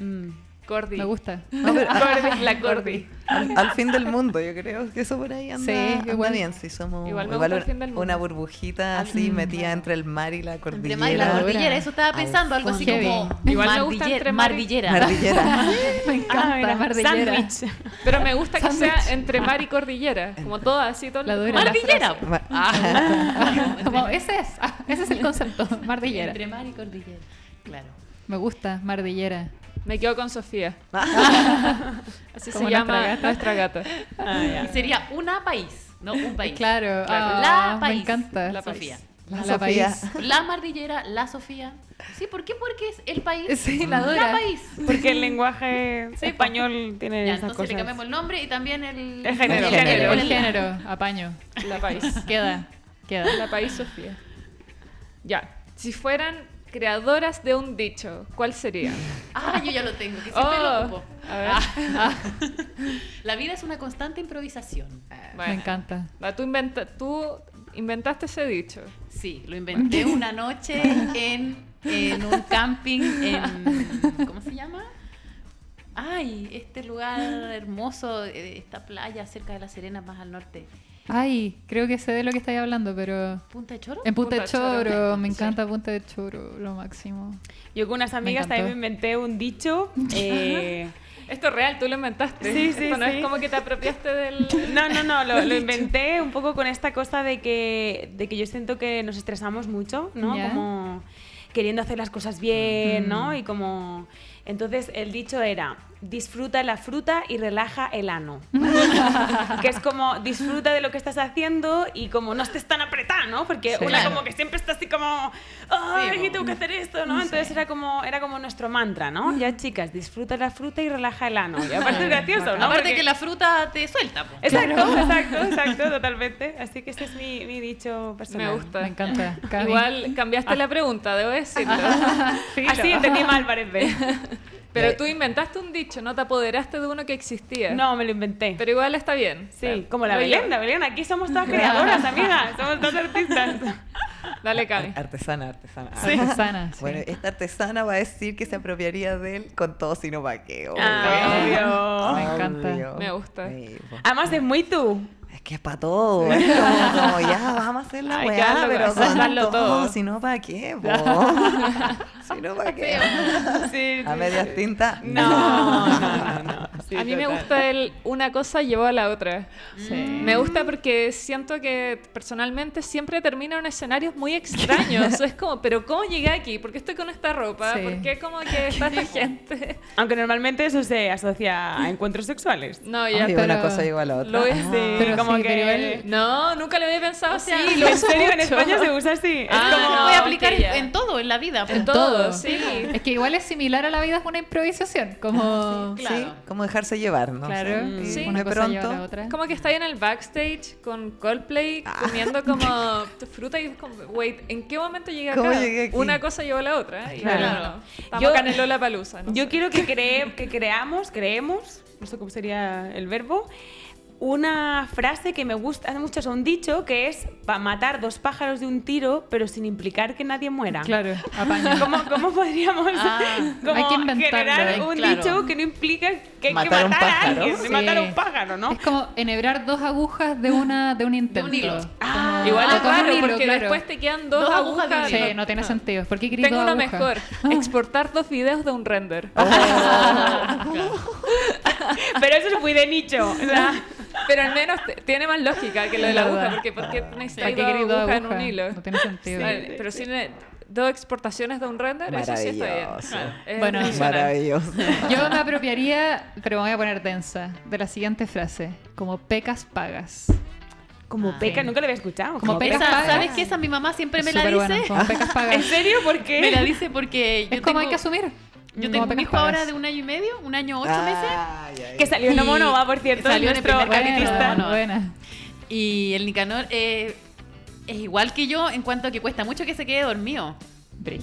Mm. Cordy. Me gusta. No, pero- Cordy, la Cordy. al, al fin del mundo, yo creo que eso por ahí anda, Sí, anda igual- bien. Si somos igual igual una, fin del mundo. una burbujita así metida entre el mar y la cordillera. Entre mar y la Cordillera. eso estaba pensando, algo así como. Igual me gusta entre mar y- mardillera. Mardillera. me encanta Ah, mira, Mardillera. sándwich. Pero me gusta que sea entre mar y cordillera. Como todo así, todo La dura. Mardillera. Ah. Como, ese es, ah, ese es el concepto, Mardillera. Entre mar y cordillera. Claro. Me gusta Mardillera. Me quedo con Sofía. Así se llama nuestra gata. nuestra gata. Ah, ya. Y sería una país, no un país. Claro, ah, La me país. encanta. La Sofía. La, Sofía. país. La Mardillera, la Sofía. Sí, ¿por qué? Porque es el país. Sí, la La dura. país. Porque el lenguaje Sí, español tiene Ya, esas entonces le cosas. cambiamos el nombre y también el, El género. el género. El el- género, apaño. La país. Queda, queda. La país Sofía. Ya. Si fueran creadoras de un dicho, ¿cuál sería? Ah, yo ya lo tengo, que siempre Oh, lo ocupo. a ver. Ah. La vida es una constante improvisación. Bueno. Me encanta. Va, tú, inventa- tú inventaste ese dicho. Sí, lo inventé una noche en, en un camping en... ¿Cómo se llama? Ay, este lugar hermoso, eh, esta playa cerca de La Serena, más al norte. Ay, creo que sé de lo que estáis hablando, pero ¿Punta de Choro? en Punta, Punta de de Choro, me Sí. encanta Punta de Choro, lo máximo. Yo con unas amigas también me inventé un dicho. eh, Esto es real, tú lo inventaste. Sí, sí, Esto no sí. es como que te apropiaste del... No, no, no, lo, lo inventé un poco con esta cosa de que, de que yo siento que nos estresamos mucho, ¿no? Como queriendo hacer las cosas bien, ¿no? Y como... Entonces el dicho era, disfruta la fruta y relaja el ano. que es como, disfruta de lo que estás haciendo y como no estés tan apretada, ¿no? Porque Sí. una Claro. como que siempre está así como, ay, Sí, tengo que hacer esto, ¿no? Entonces era como, era como nuestro mantra, ¿no? Ya chicas, disfruta la fruta y relaja el ano. Y aparte es gracioso, ¿no? Aparte Porque- que la fruta te suelta. po. Exacto, exacto, exacto, totalmente. Así que este es mi, mi dicho personal. Me gusta. Me encanta. Cami. Igual cambiaste la pregunta, debo decirlo. Así entendí mal, parece. Pero tú inventaste un dicho, no te apoderaste de uno que existía. No, me lo inventé. Pero igual está bien. Sí, O sea, como la Belén, la Belén. Aquí somos todas creadoras, amigas. Somos todas artistas. Dale, Cami. Artesana, artesana. Artesana, sí. Bueno, esta artesana va a decir que se apropiaría de él con todo sino obvio. Ah, obvio. Me encanta. Obvio. Me gusta. Sí. Además es muy tú. Que es para todo. Es como, como, ya, vamos a hacer la que weá, pero con todo. todo. Si no, ¿para qué? si no, ¿para qué? Sí, A sí, medias sí. tintas. No, no, no, no. Sí, a mí me gusta el una cosa llevó a la otra. Sí. Me gusta porque siento que personalmente siempre termino en escenarios muy extraños. es como, pero ¿cómo llegué aquí? ¿Por qué estoy con esta ropa? Sí. ¿Por qué como que está esta gente? Aunque normalmente eso se asocia a encuentros sexuales. No, ya, Ay, pero- una cosa igual a la otra. lo es Ah. Pero como como que... pero él- No, nunca lo había pensado así. sea, lo ¿En serio? ¿En. España se usa así? Es Ah, como- lo voy a aplicar ok, ya. en todo, en la vida. En pues. todo, sí. Es que igual es similar a la vida, es una improvisación. Como. Claro. Sí, como dejarse llevar, ¿no? Claro, O Sí. una de cosa lleva a pronto. la otra. Como que está ahí en el backstage con Coldplay Ah. comiendo como fruta y como, wait, ¿en qué momento llegué acá? ¿Cómo llegué aquí? Una cosa llevó a la otra. Y Claro. bueno, estamos Yo- acá en el Lollapalooza, no Yo sé. quiero que, cree, que creamos, creemos, no sé cómo sería el verbo, una frase que me gusta hace mucho, es un dicho que es para matar dos pájaros de un tiro, pero sin implicar que nadie muera. Claro, apaña. ¿Cómo, cómo podríamos Ah, como hay que generar un claro. dicho que no implica que hay Matar a que un matar a pájaro. alguien, de Sí. matar a un pájaro, ¿no? Es como enhebrar dos agujas de una de un intento. hilo. Ah, Igual es un raro hilo, porque claro. después te quedan dos, Dos agujas agujas. de un Sí, no tiene Ah. sentido. ¿Por qué Tengo uno mejor. Exportar dos videos de un render. Pero eso es muy de nicho. o sea, Pero al menos tiene más lógica que lo de la aguja, porque ¿por qué ¿Para necesitas qué dos agujas en un hilo? No tiene sentido. Sí, pero si ne- dos exportaciones de un render, eso sí está bien. Es Bueno. Maravilloso. Yo me apropiaría, pero me voy a poner densa, de la siguiente frase. Como pecas pagas. como Ah, peca, sí. nunca lo había escuchado. Como peca. pecas Esa- pagas. ¿Sabes qué? Esa mi mamá siempre me la dice. bueno, como pecas ¿En serio? ¿Por qué? Me la dice porque yo Es como hay que asumir. Yo Como tengo un hijo ahora de un año y medio, un año ocho meses. Ay, ay. Que salió en Monova, por cierto, salió en el primer Bueno. Y el Nicanor eh, es igual que yo en cuanto a que cuesta mucho que se quede dormido.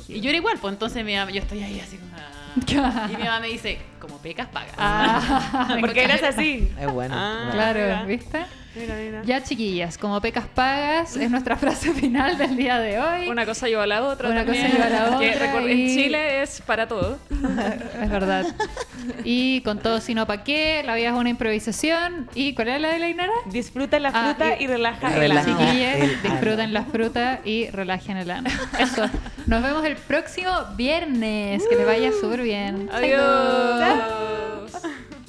Y yo era igual, pues entonces mi mamá- yo estoy ahí así como... ah. y mi mamá me dice, como pecas pagas. Ah, Porque eras así. Es bueno. Ah. Claro, mira. ¿viste? Mira, mira. Ya, chiquillas, como pecas pagas es nuestra frase final del día de hoy. Una cosa lleva a la otra. Una cosa también. lleva a la Que otra recor- y- En Chile es para todo. Es verdad. Y con todo sino pa' qué, la vida es una improvisación. ¿Y cuál era la de la Inara? Disfruta la Ah, fruta y- y, relaja el. Chiquillas, disfruten ano. la fruta y relajen el ano. Eso. Nos vemos el próximo viernes. Que les vaya súper bien. Chaito. Adiós. Adios.